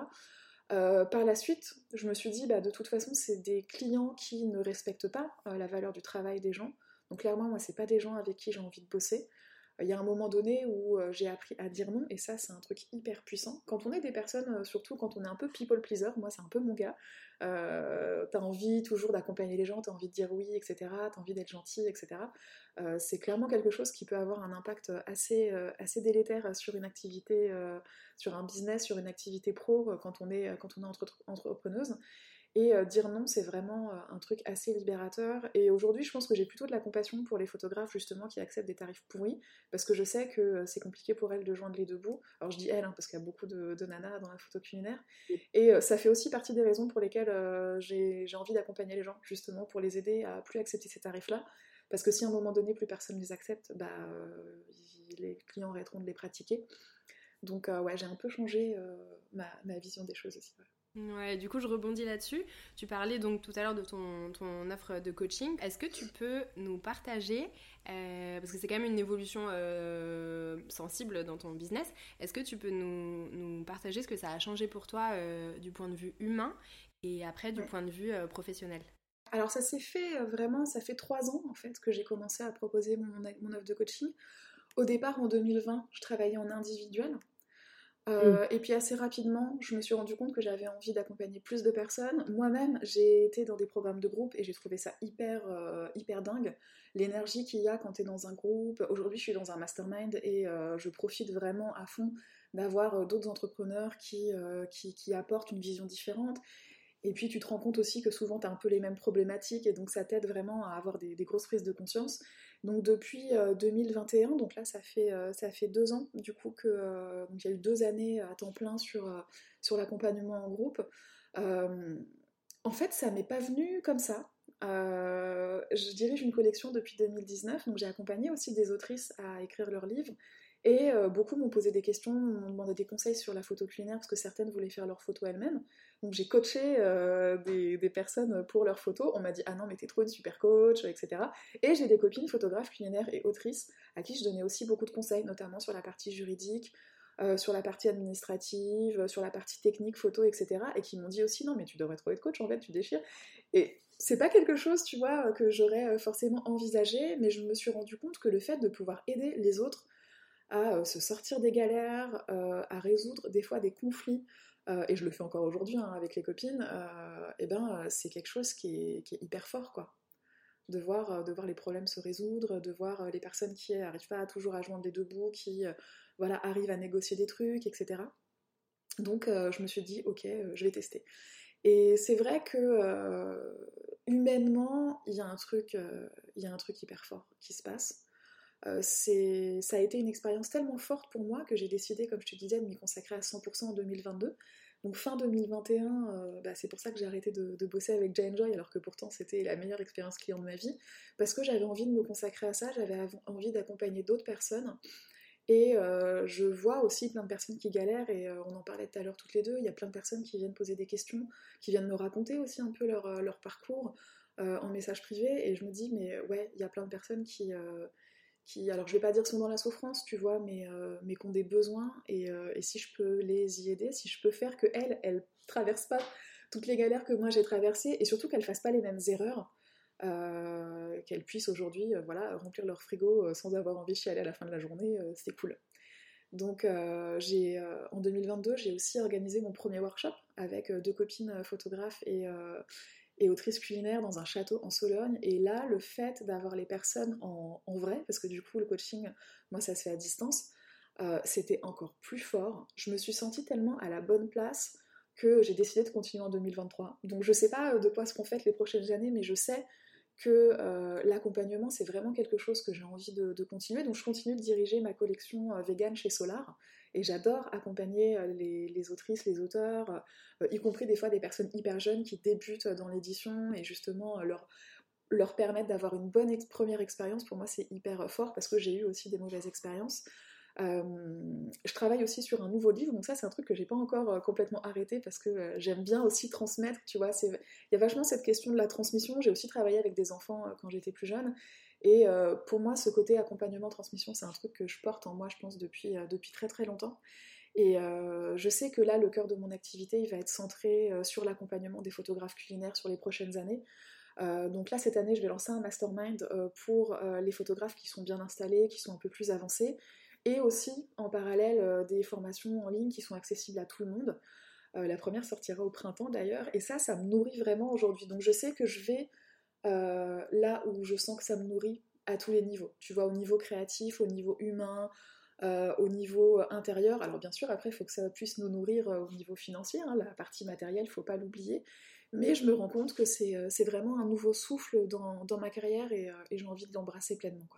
par la suite, je me suis dit, bah, de toute façon, c'est des clients qui ne respectent pas la valeur du travail des gens. Donc clairement, moi, c'est pas des gens avec qui j'ai envie de bosser. Il y a un moment donné où euh, j'ai appris à dire non, et ça, c'est un truc hyper puissant. Quand on est des personnes, euh, surtout quand on est un peu people pleaser, moi, c'est un peu mon gars, euh, t'as envie toujours d'accompagner les gens, t'as envie de dire oui, etc., t'as envie d'être gentil, etc. c'est clairement quelque chose qui peut avoir un impact assez, délétère sur une activité, sur un business, sur une activité pro quand on est, quand on est entrepreneuse. Et euh, dire non, c'est vraiment euh, un truc assez libérateur. Et aujourd'hui, je pense que j'ai plutôt de la compassion pour les photographes justement qui acceptent des tarifs pourris, parce que je sais que euh, c'est compliqué pour elles de joindre les deux bouts. Alors je dis elles, hein, parce qu'il y a beaucoup de, nanas dans la photo culinaire. Et ça fait aussi partie des raisons pour lesquelles j'ai envie d'accompagner les gens, justement, pour les aider à plus accepter ces tarifs-là. Parce que si à un moment donné, plus personne ne les accepte, bah, les clients arrêteront de les pratiquer. Donc ouais, j'ai un peu changé ma, vision des choses aussi. Ouais, du coup, je rebondis là-dessus. Tu parlais donc tout à l'heure de ton, ton offre de coaching. Est-ce que tu peux nous partager, euh, parce que c'est quand même une évolution euh, sensible dans ton business, est-ce que tu peux nous, nous, partager ce que ça a changé pour toi euh, du point de vue humain et après du point de vue professionnel? Alors, ça s'est fait vraiment, ça fait trois ans en fait que j'ai commencé à proposer mon, mon offre de coaching. Au départ, en 2020, je travaillais en individuel. Euh, mm. Et puis assez rapidement, je me suis rendu compte que j'avais envie d'accompagner plus de personnes. Moi-même, j'ai été dans des programmes de groupe et j'ai trouvé ça hyper, euh, hyper dingue. L'énergie qu'il y a quand tu es dans un groupe. Aujourd'hui, je suis dans un mastermind et euh, je profite vraiment à fond d'avoir d'autres entrepreneurs qui, apportent une vision différente. Et puis tu te rends compte aussi que souvent tu as un peu les mêmes problématiques et donc ça t'aide vraiment à avoir des, grosses prises de conscience. Donc depuis 2021, euh, donc là ça fait, euh, ça fait deux ans du coup que euh, il y a eu deux années à temps plein sur, sur l'accompagnement en groupe. en fait, ça m'est pas venu comme ça. je dirige une collection depuis 2019, donc j'ai accompagné aussi des autrices à écrire leurs livres. Et euh, beaucoup m'ont posé des questions, m'ont demandé des conseils sur la photo culinaire parce que certaines voulaient faire leurs photos elles-mêmes. Donc j'ai coaché euh, des, personnes pour leurs photos. On m'a dit ah non mais t'es trop une super coach, etc. Et j'ai des copines photographes culinaires et autrices à qui je donnais aussi beaucoup de conseils, notamment sur la partie juridique, euh, sur la partie administrative, sur la partie technique, photo, etc. Et qui m'ont dit aussi non mais tu devrais trop être coach en fait, tu déchires. Et c'est pas quelque chose, tu vois, que j'aurais forcément envisagé, mais je me suis rendu compte que le fait de pouvoir aider les autres à euh, se sortir des galères, euh, à résoudre des fois des conflits, euh, et je le fais encore aujourd'hui hein, avec les copines, et ben c'est quelque chose qui est, hyper fort quoi. De voir, de voir les problèmes se résoudre, de voir les personnes qui n'arrivent pas toujours à joindre les deux bouts, qui voilà, arrivent à négocier des trucs, etc. Donc je me suis dit, ok, je vais tester. Et c'est vrai que humainement, il y, il y a un truc hyper fort qui se passe. Euh, ça a été une expérience tellement forte pour moi que j'ai décidé, comme je te disais, de m'y consacrer à 100% en 2022. Donc fin 2021, euh, bah, c'est pour ça que j'ai arrêté de, bosser avec Jane Joy, alors que pourtant c'était la meilleure expérience client de ma vie, parce que j'avais envie de me consacrer à ça, j'avais envie d'accompagner d'autres personnes. Et euh, je vois aussi plein de personnes qui galèrent, et on en parlait tout à l'heure toutes les deux, il y a plein de personnes qui viennent poser des questions, qui viennent me raconter aussi un peu leur, leur parcours en message privé, et je me dis, mais ouais, il y a plein de personnes qui alors je vais pas dire sont dans la souffrance, tu vois, mais, euh, mais qui ont des besoins, euh, et, si je peux les y aider, si je peux faire que elles, traversent pas toutes les galères que moi j'ai traversées, et surtout qu'elles fassent pas les mêmes erreurs, qu'elles puissent aujourd'hui voilà, remplir leur frigo sans avoir envie de chialer à la fin de la journée, c'est cool. Donc j'ai, en 2022, j'ai aussi organisé mon premier workshop avec deux copines photographes et, et autrices culinaires dans un château en Sologne. Et là, le fait d'avoir les personnes en, vrai, parce que du coup le coaching, moi ça se fait à distance, c'était encore plus fort. Je me suis sentie tellement à la bonne place que j'ai décidé de continuer en 2023. Donc je sais pas de quoi seront faites les prochaines années, mais je sais que euh, l'accompagnement, c'est vraiment quelque chose que j'ai envie de, continuer. Donc je continue de diriger ma collection euh, vegan chez Solar. Et j'adore accompagner euh, les, autrices, les auteurs, y compris des fois des personnes hyper jeunes qui débutent dans l'édition et justement leur, leur permettre d'avoir une bonne première expérience. Pour moi, c'est hyper fort parce que j'ai eu aussi des mauvaises expériences. Euh, je travaille aussi sur un nouveau livre, donc ça c'est un truc que j'ai pas encore euh, complètement arrêté parce que euh, j'aime bien aussi transmettre, tu vois. Il y a vachement cette question de la transmission. J'ai aussi travaillé avec des enfants quand j'étais plus jeune. Et pour moi, ce côté accompagnement-transmission, c'est un truc que je porte en moi, je pense, depuis, depuis très très longtemps. Et je sais que là, le cœur de mon activité, il va être centré sur l'accompagnement des photographes culinaires sur les prochaines années. donc là, cette année, je vais lancer un mastermind pour les photographes qui sont bien installés, qui sont un peu plus avancés, et aussi en parallèle euh, des formations en ligne qui sont accessibles à tout le monde. Euh, la première sortira au printemps d'ailleurs, et ça, ça me nourrit vraiment aujourd'hui. Donc je sais que je vais euh, là où je sens que ça me nourrit à tous les niveaux. Tu vois, au niveau créatif, au niveau humain, au niveau intérieur. Alors bien sûr, après, il faut que ça puisse nous nourrir au niveau financier, hein, la partie matérielle, il ne faut pas l'oublier. Mais je me rends compte que c'est vraiment un nouveau souffle dans, ma carrière et, j'ai envie de l'embrasser pleinement.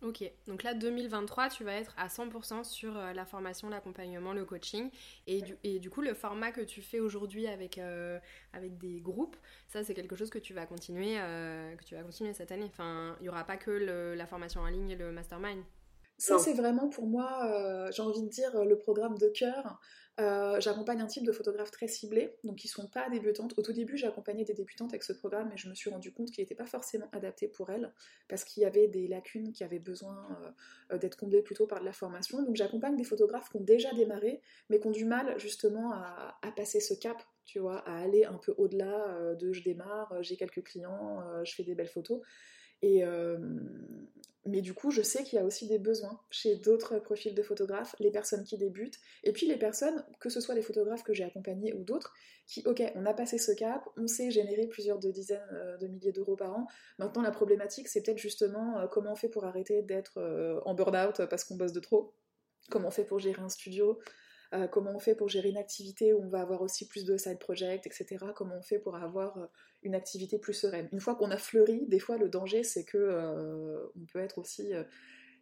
Ok, donc là 2023, tu vas être à 100% sur euh, la formation, l'accompagnement, le coaching. Et du, et du coup, le format que tu fais aujourd'hui avec, euh, avec des groupes, ça c'est quelque chose que tu vas continuer, euh, que tu vas continuer cette année. Enfin, il n'y aura pas que la formation en ligne et le mastermind. Ça, c'est vraiment pour moi, j'ai envie de dire, le programme de cœur. Euh, j'accompagne un type de photographe très ciblé, donc qui sont pas débutantes. Au tout début, j'ai accompagné des débutantes avec ce programme, mais je me suis rendu compte qu'il n'était pas forcément adapté pour elles, parce qu'il y avait des lacunes qui avaient besoin euh, euh, d'être comblées plutôt par de la formation. Donc j'accompagne des photographes qui ont déjà démarré, mais qui ont du mal justement à, à passer ce cap, tu vois, à aller un peu au-delà de je démarre, j'ai quelques clients, je fais des belles photos. Et, mais du coup, je sais qu'il y a aussi des besoins chez d'autres profils de photographes, les personnes qui débutent, et puis les personnes, que ce soit les photographes que j'ai accompagnés ou d'autres, qui, ok, on a passé ce cap, on sait générer plusieurs dizaines euh, de milliers d'euros par an. Maintenant, la problématique, c'est peut-être justement euh, comment on fait pour arrêter d'être euh, en burn-out parce qu'on bosse de trop, comment on fait pour gérer un studio, euh, comment on fait pour gérer une activité où on va avoir aussi plus de side project, etc. Comment on fait pour avoir euh, une activité plus sereine. Une fois qu'on a fleuri, des fois le danger c'est que euh, on peut être aussi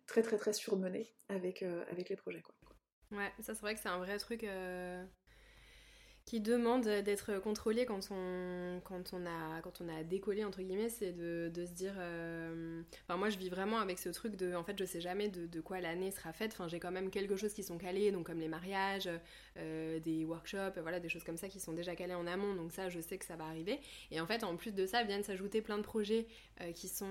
très très très surmené avec, les projets. Ouais, ça c'est vrai que c'est un vrai truc qui demande d'être contrôlé quand on, quand, on a, quand on a décollé, entre guillemets, c'est de, de, se dire... Euh, enfin, moi, je vis vraiment avec ce truc de... En fait, je sais jamais de, de quoi l'année sera faite. Enfin, j'ai quand même quelques choses qui sont calées, donc comme les mariages, euh, des workshops, voilà, des choses comme ça qui sont déjà calées en amont. Donc ça, je sais que ça va arriver. Et en fait, en plus de ça, viennent s'ajouter plein de projets euh, qui sont,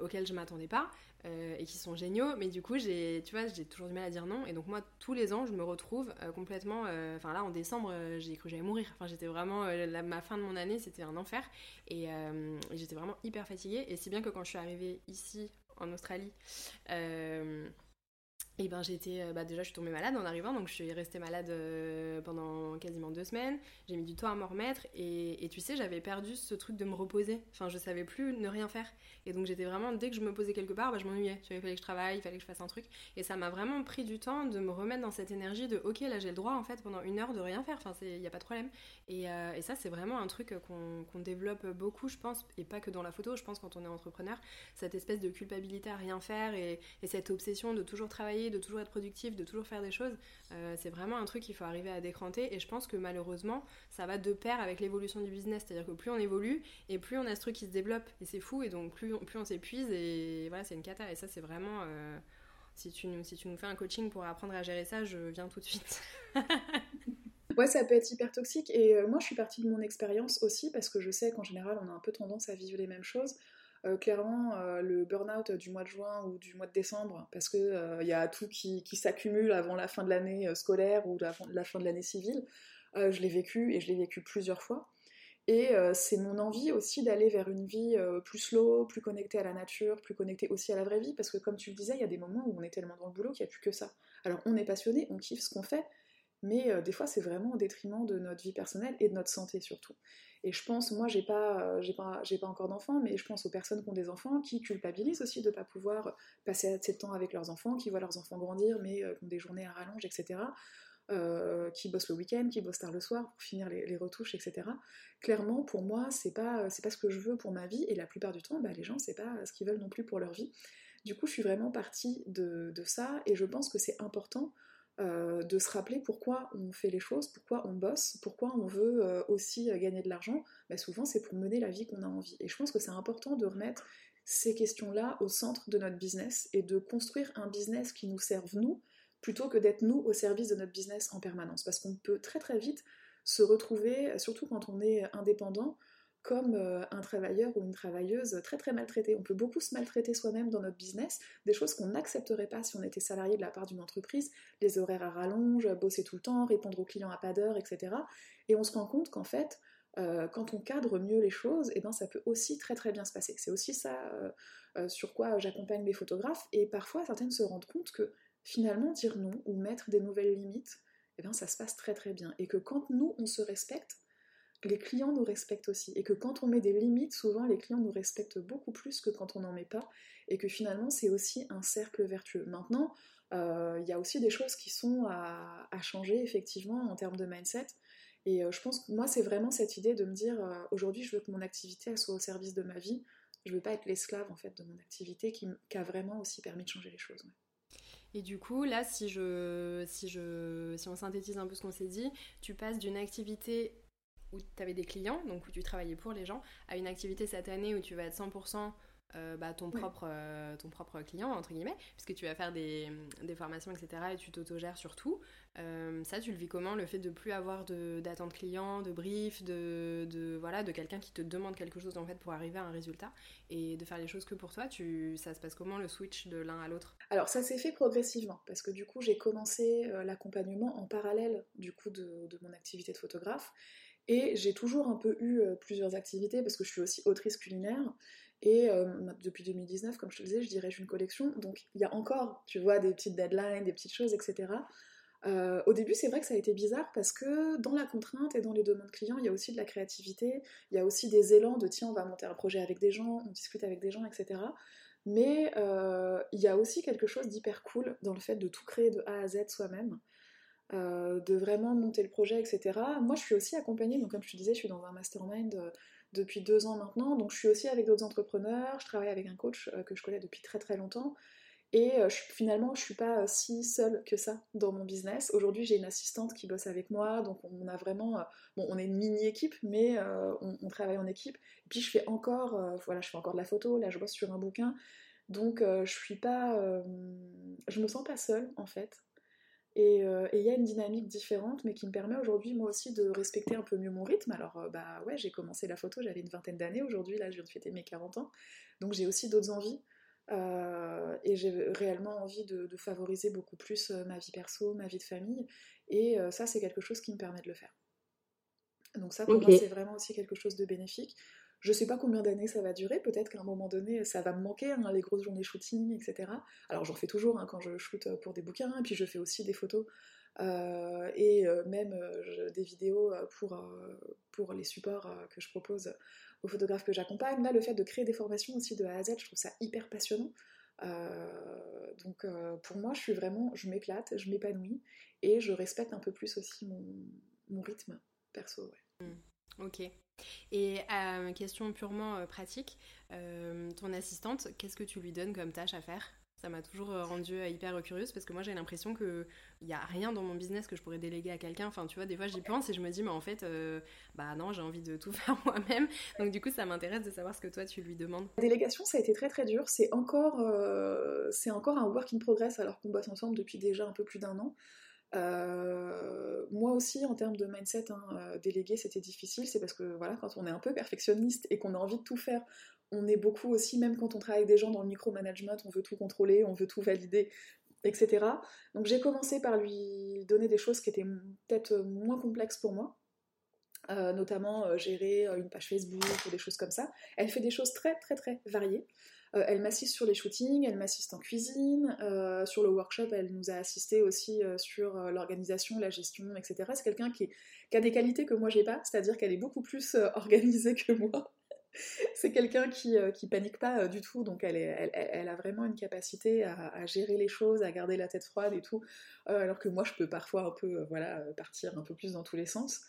auxquels je m'attendais pas. Euh, et qui sont géniaux. Mais du coup, j'ai, tu vois, j'ai toujours du mal à dire non. Et donc moi, tous les ans, je me retrouve euh, complètement. Euh, enfin là, en décembre, j'ai cru que j'allais mourir. Enfin, j'étais vraiment ma fin de mon année, c'était un enfer. Et, j'étais vraiment hyper fatiguée. Et si bien que quand je suis arrivée ici en Australie. Et ben j'étais bah déjà je suis tombée malade en arrivant donc je suis restée malade pendant quasiment deux semaines j'ai mis du temps à me remettre et, et tu sais j'avais perdu ce truc de me reposer enfin je savais plus ne rien faire et donc j'étais vraiment, dès que je me posais quelque part, bah, je m'ennuyais. Il fallait que je travaille, il fallait que je fasse un truc. Et ça m'a vraiment pris du temps de me remettre dans cette énergie de ok, là j'ai le droit en fait pendant une heure de rien faire. Enfin, il n'y a pas de problème. Et, euh, et ça, c'est vraiment un truc qu'on développe beaucoup, je pense, et pas que dans la photo. Je pense quand on est entrepreneur, cette espèce de culpabilité à rien faire et, et cette obsession de toujours travailler, de toujours être productif, de toujours faire des choses, euh, c'est vraiment un truc qu'il faut arriver à décranter. Et je pense que malheureusement, ça va de pair avec l'évolution du business. C'est-à-dire que plus on évolue et plus on a ce truc qui se développe. Et c'est fou. Et donc plus plus, on s'épuise et voilà, c'est une cata. Et ça, c'est vraiment. Euh, si, tu, si tu nous fais un coaching pour apprendre à gérer ça, je viens tout de suite. ouais, ça peut être hyper toxique. Et euh, moi, je suis partie de mon expérience aussi parce que je sais qu'en général, on a un peu tendance à vivre les mêmes choses. Euh, clairement, le burn-out du mois de juin ou du mois de décembre, parce qu'il il y a tout qui, s'accumule avant la fin de l'année scolaire ou la, la fin de l'année civile, je l'ai vécu et je l'ai vécu plusieurs fois. Et euh, c'est mon envie aussi d'aller vers une vie euh, plus slow, plus connectée à la nature, plus connectée aussi à la vraie vie, parce que comme tu le disais, il y a des moments où on est tellement dans le boulot qu'il n'y a plus que ça. Alors on est passionné, on kiffe ce qu'on fait, mais euh, des fois c'est vraiment au détriment de notre vie personnelle et de notre santé surtout. Et je pense, moi j'ai pas, j'ai pas, j'ai pas encore d'enfants, mais je pense aux personnes qui ont des enfants qui culpabilisent aussi de ne pas pouvoir passer assez de temps avec leurs enfants, qui voient leurs enfants grandir, mais qui ont des journées à rallonge, etc. Euh, qui bossent le week-end, qui bossent tard le soir pour finir les, retouches, etc. Clairement, pour moi, c'est pas, c'est pas ce que je veux pour ma vie, et la plupart du temps, bah, les gens, c'est pas ce qu'ils veulent non plus pour leur vie. Du coup, je suis vraiment partie de, ça, et je pense que c'est important euh, de se rappeler pourquoi on fait les choses, pourquoi on bosse, pourquoi on veut euh, aussi gagner de l'argent. Bah, souvent, c'est pour mener la vie qu'on a envie. Et je pense que c'est important de remettre ces questions-là au centre de notre business et de construire un business qui nous serve nous, plutôt que d'être nous au service de notre business en permanence. Parce qu'on peut très très vite se retrouver, surtout quand on est indépendant, comme euh, un travailleur ou une travailleuse très très maltraité. On peut beaucoup se maltraiter soi-même dans notre business, des choses qu'on n'accepterait pas si on était salarié de la part d'une entreprise, les horaires à rallonge, bosser tout le temps, répondre aux clients à pas d'heure, etc. Et on se rend compte qu'en fait, euh, quand on cadre mieux les choses, eh ben, ça peut aussi très très bien se passer. C'est aussi ça euh, sur quoi j'accompagne mes photographes, et parfois certaines se rendent compte que finalement dire non ou mettre des nouvelles limites, eh bien ça se passe très très bien. Et que quand nous, on se respecte, les clients nous respectent aussi. Et que quand on met des limites, souvent les clients nous respectent beaucoup plus que quand on n'en met pas. Et que finalement, c'est aussi un cercle vertueux. Maintenant, euh, il y a aussi des choses qui sont à, changer, effectivement, en termes de mindset. Et euh, je pense que moi, c'est vraiment cette idée de me dire, euh, aujourd'hui, je veux que mon activité soit au service de ma vie. Je veux pas être l'esclave, en fait, de mon activité qui, a vraiment aussi permis de changer les choses. Et du coup, là, si, je, si, je, si on synthétise un peu ce qu'on s'est dit, tu passes d'une activité où tu avais des clients, donc où tu travaillais pour les gens, à une activité cette année où tu vas être 100% euh, bah, ton, propre, euh, ton propre client, entre guillemets, puisque tu vas faire des, des formations, etc. et tu t'autogères sur tout. Euh, ça, tu le vis comment Le fait de plus avoir d'attente client, de brief, de, de voilà, de quelqu'un qui te demande quelque chose en fait pour arriver à un résultat et de faire les choses que pour toi, tu, ça se passe comment le switch de l'un à l'autre? Alors ça s'est fait progressivement parce que du coup j'ai commencé l'accompagnement en parallèle du coup de, de mon activité de photographe et j'ai toujours un peu eu plusieurs activités parce que je suis aussi autrice culinaire et euh, depuis 2019, comme je te le disais, je dirige une collection. Donc il y a encore, tu vois, des petites deadlines, des petites choses, etc. Euh, au début, c'est vrai que ça a été bizarre parce que dans la contrainte et dans les demandes clients, il y a aussi de la créativité, il y a aussi des élans de tiens, on va monter un projet avec des gens, on discute avec des gens, etc. Mais euh, il y a aussi quelque chose d'hyper cool dans le fait de tout créer de A à Z soi-même. De vraiment monter le projet, etc. Moi, je suis aussi accompagnée, donc comme je te disais, je suis dans un mastermind depuis deux ans maintenant. Donc je suis aussi avec d'autres entrepreneurs, je travaille avec un coach euh, que je connais depuis très très longtemps. Et euh, finalement, je suis pas euh, si seule que ça dans mon business. Aujourd'hui, j'ai une assistante qui bosse avec moi, donc on a vraiment, bon, on est une mini équipe, mais on, travaille en équipe. Et puis je fais encore, voilà, je fais encore de la photo. Là, je bosse sur un bouquin, donc je suis pas, je me sens pas seule en fait. Euh, et il y a une dynamique différente, mais qui me permet aujourd'hui, moi aussi, de respecter un peu mieux mon rythme. Alors, euh, bah ouais, j'ai commencé la photo, j'avais une vingtaine d'années. Aujourd'hui, là, je viens de fêter mes 40 ans. Donc, j'ai aussi d'autres envies. Euh, et j'ai réellement envie de, favoriser beaucoup plus ma vie perso, ma vie de famille. Et ça, c'est quelque chose qui me permet de le faire. Donc, ça, pour moi, c'est vraiment aussi quelque chose de bénéfique. Je sais pas combien d'années ça va durer, peut-être qu'à un moment donné ça va me manquer, hein, les grosses journées shooting, etc. Alors j'en fais toujours hein, quand je shoot euh, pour des bouquins, et puis je fais aussi des photos euh, et euh, même des vidéos pour, les supports que je propose aux photographes que j'accompagne. Là, le fait de créer des formations aussi de A à Z, je trouve ça hyper passionnant. donc pour moi, je suis vraiment, je m'éclate, je m'épanouis et je respecte un peu plus aussi mon, rythme perso. Mmh. Ok. Et euh, question purement euh, pratique, euh, ton assistante, qu'est-ce que tu lui donnes comme tâche à faire? Ça m'a toujours rendue hyper curieuse parce que moi j'ai l'impression qu'il n'y a rien dans mon business que je pourrais déléguer à quelqu'un. Enfin, tu vois, des fois j'y pense et je me dis, mais en fait, bah non, j'ai envie de tout faire moi-même. Donc du coup, ça m'intéresse de savoir ce que toi tu lui demandes. La délégation, ça a été très très dur. C'est encore, c'est encore un work in progress alors qu'on bosse ensemble depuis déjà un peu plus d'un an. Euh, moi aussi, en termes de mindset, hein, euh, déléguer c'était difficile, c'est parce que voilà, quand on est un peu perfectionniste et qu'on a envie de tout faire, on est beaucoup aussi, même quand on travaille avec des gens dans le micromanagement, on veut tout contrôler, on veut tout valider, etc. Donc j'ai commencé par lui donner des choses qui étaient peut-être moins complexes pour moi. notamment gérer une page Facebook ou des choses comme ça. Elle fait des choses très très très variées. Elle m'assiste sur les shootings, elle m'assiste en cuisine, sur le workshop, elle nous a assisté aussi sur l'organisation, la gestion, etc. C'est quelqu'un qui, a des qualités que moi j'ai pas, c'est-à-dire qu'elle est beaucoup plus organisée que moi. c'est quelqu'un qui, euh, qui panique pas euh, du tout, donc elle, a vraiment une capacité à, gérer les choses, à garder la tête froide et tout, euh, alors que moi je peux parfois un peu voilà, partir un peu plus dans tous les sens.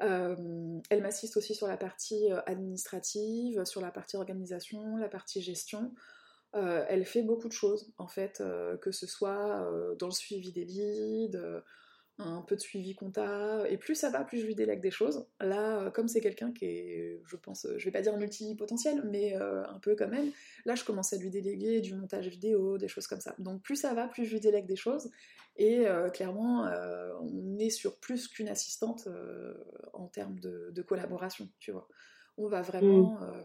Elle m'assiste aussi sur la partie administrative, sur la partie organisation, la partie gestion. elle fait beaucoup de choses en fait, que ce soit dans le suivi des leads, un peu de suivi compta, et plus ça va, plus je lui délègue des choses. Là, euh, comme c'est quelqu'un qui est, je pense, je vais pas dire multipotentiel, mais euh, un peu quand même, là je commence à lui déléguer du montage vidéo, des choses comme ça. Donc plus ça va, plus je lui délègue des choses, et euh, clairement, on est sur plus qu'une assistante en termes de, collaboration, tu vois. On va vraiment, mm.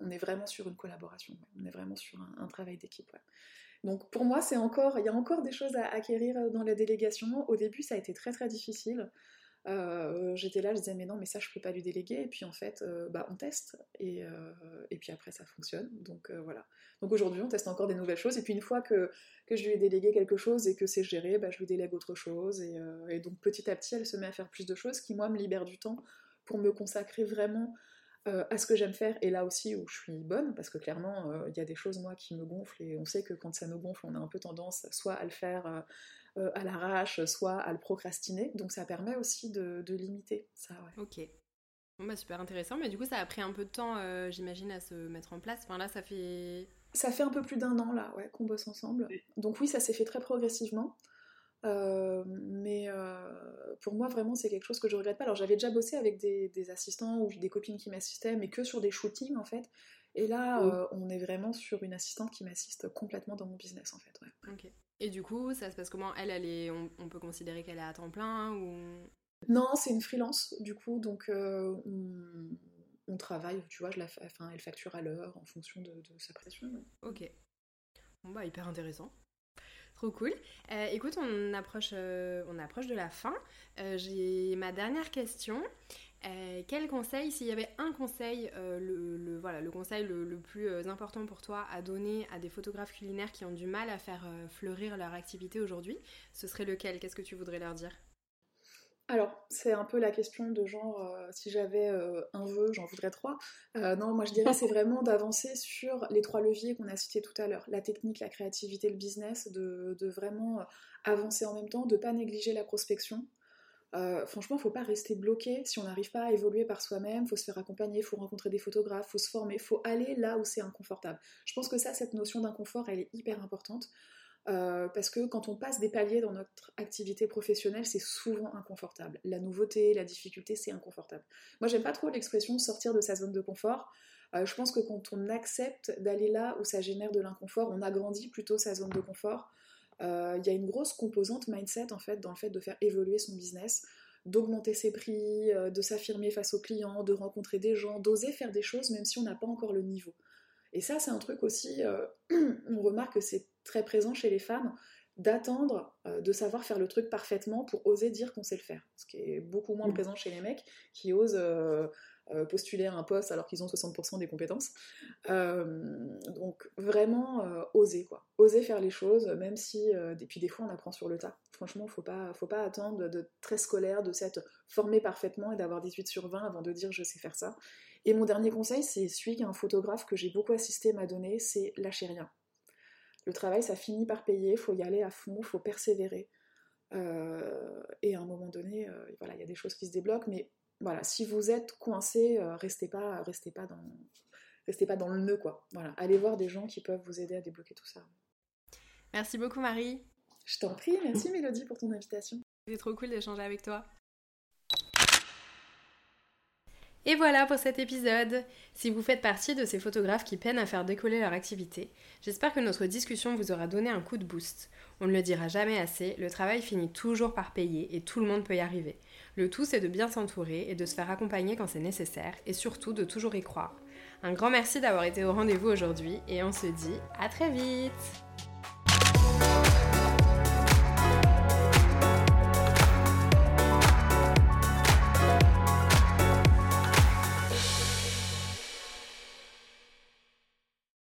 on est vraiment sur une collaboration, on est vraiment sur un, travail d'équipe. Donc pour moi, c'est encore, il y a encore des choses à acquérir euh, dans la délégation. Au début, ça a été très très difficile. Euh, j'étais là, je disais mais non, mais ça je peux pas lui déléguer. Et puis en fait, euh, bah, on teste et, et, puis après ça fonctionne. Donc voilà. Donc aujourd'hui, on teste encore des nouvelles choses. Et puis une fois que, que je lui ai délégué quelque chose et que c'est géré, bah, je lui délègue autre chose. Et, et, donc petit à petit, elle se met à faire plus de choses qui moi me libèrent du temps pour me consacrer vraiment euh, à ce que j'aime faire et là aussi où je suis bonne, parce que clairement, euh, il y a des choses, moi, qui me gonflent et on sait que quand ça nous gonfle, on a un peu tendance soit à le faire euh, à l'arrache, soit à le procrastiner. Donc ça permet aussi de, limiter ça. Ouais. Ok. Bon, bah, super intéressant, mais du coup, ça a pris un peu de temps, j'imagine, à se mettre en place. Enfin là, ça fait. Ça fait un peu plus d'un an là, ouais, qu'on bosse ensemble. Donc oui, ça s'est fait très progressivement. Euh, mais euh, pour moi, vraiment, c'est quelque chose que je regrette pas. Alors, j'avais déjà bossé avec des, assistants ou des copines qui m'assistaient, mais que sur des shootings en fait. Et là, euh, on est vraiment sur une assistante qui m'assiste complètement dans mon business en fait. Ok. Et du coup, ça se passe comment? Elle, elle est, on, peut considérer qu'elle est à temps plein ou? Non, c'est une freelance du coup, donc on, travaille. Tu vois, je la, enfin, elle facture à l'heure en fonction de, de sa pression. Ok. Bon bah hyper intéressant. Trop cool. Euh, écoute, on approche, euh, on approche de la fin. Euh, j'ai ma dernière question. Quel conseil, s'il y avait un conseil, le, voilà, le conseil le, plus important pour toi à donner à des photographes culinaires qui ont du mal à faire fleurir leur activité aujourd'hui, ce serait lequel? Qu'est-ce que tu voudrais leur dire? Alors, c'est un peu la question de genre, euh, si j'avais euh, un vœu, j'en voudrais trois. Euh, non, moi je dirais c'est vraiment d'avancer sur les trois leviers qu'on a cités tout à l'heure. La technique, la créativité, le business, de, vraiment avancer en même temps, de ne pas négliger la prospection. Franchement, il ne faut pas rester bloqué si on n'arrive pas à évoluer par soi-même, faut se faire accompagner, faut rencontrer des photographes, faut se former, faut aller là où c'est inconfortable. Je pense que ça, cette notion d'inconfort, elle est hyper importante. Euh, parce que quand on passe des paliers dans notre activité professionnelle, c'est souvent inconfortable. La nouveauté, la difficulté, c'est inconfortable. Moi, j'aime pas trop l'expression sortir de sa zone de confort. Euh, je pense que quand on accepte d'aller là où ça génère de l'inconfort, on agrandit plutôt sa zone de confort. Euh, il y a une grosse composante mindset en fait dans le fait de faire évoluer son business, d'augmenter ses prix, de s'affirmer face aux clients, de rencontrer des gens, d'oser faire des choses même si on n'a pas encore le niveau. Et ça, c'est un truc aussi, on remarque que c'est très présent chez les femmes d'attendre euh, de savoir faire le truc parfaitement pour oser dire qu'on sait le faire. Ce qui est beaucoup moins mm. présent chez les mecs qui osent euh, euh, postuler à un poste alors qu'ils ont 60% des compétences. donc vraiment oser quoi. Oser faire les choses, même si et puis des fois on apprend sur le tas. Franchement, faut pas, faut pas attendre de, très scolaire, de s'être formé parfaitement et d'avoir 18 sur 20 avant de dire je sais faire ça. Et mon dernier conseil, c'est celui qu'un photographe que j'ai beaucoup assisté m'a donné, c'est lâcher rien le travail, ça finit par payer, faut y aller à fond, faut persévérer. Euh, et à un moment donné, euh, voilà, il y a des choses qui se débloquent, mais voilà, si vous êtes coincé, euh, restez pas, restez pas dans, restez pas dans le nœud, quoi. Voilà, allez voir des gens qui peuvent vous aider à débloquer tout ça. Merci beaucoup, Marie. Je t'en prie, merci Mélodie pour ton invitation. C'est trop cool d'échanger avec toi. Et voilà pour cet épisode. Si vous faites partie de ces photographes qui peinent à faire décoller leur activité, j'espère que notre discussion vous aura donné un coup de boost. On ne le dira jamais assez, le travail finit toujours par payer et tout le monde peut y arriver. Le tout c'est de bien s'entourer et de se faire accompagner quand c'est nécessaire et surtout de toujours y croire. Un grand merci d'avoir été au rendez-vous aujourd'hui et on se dit à très vite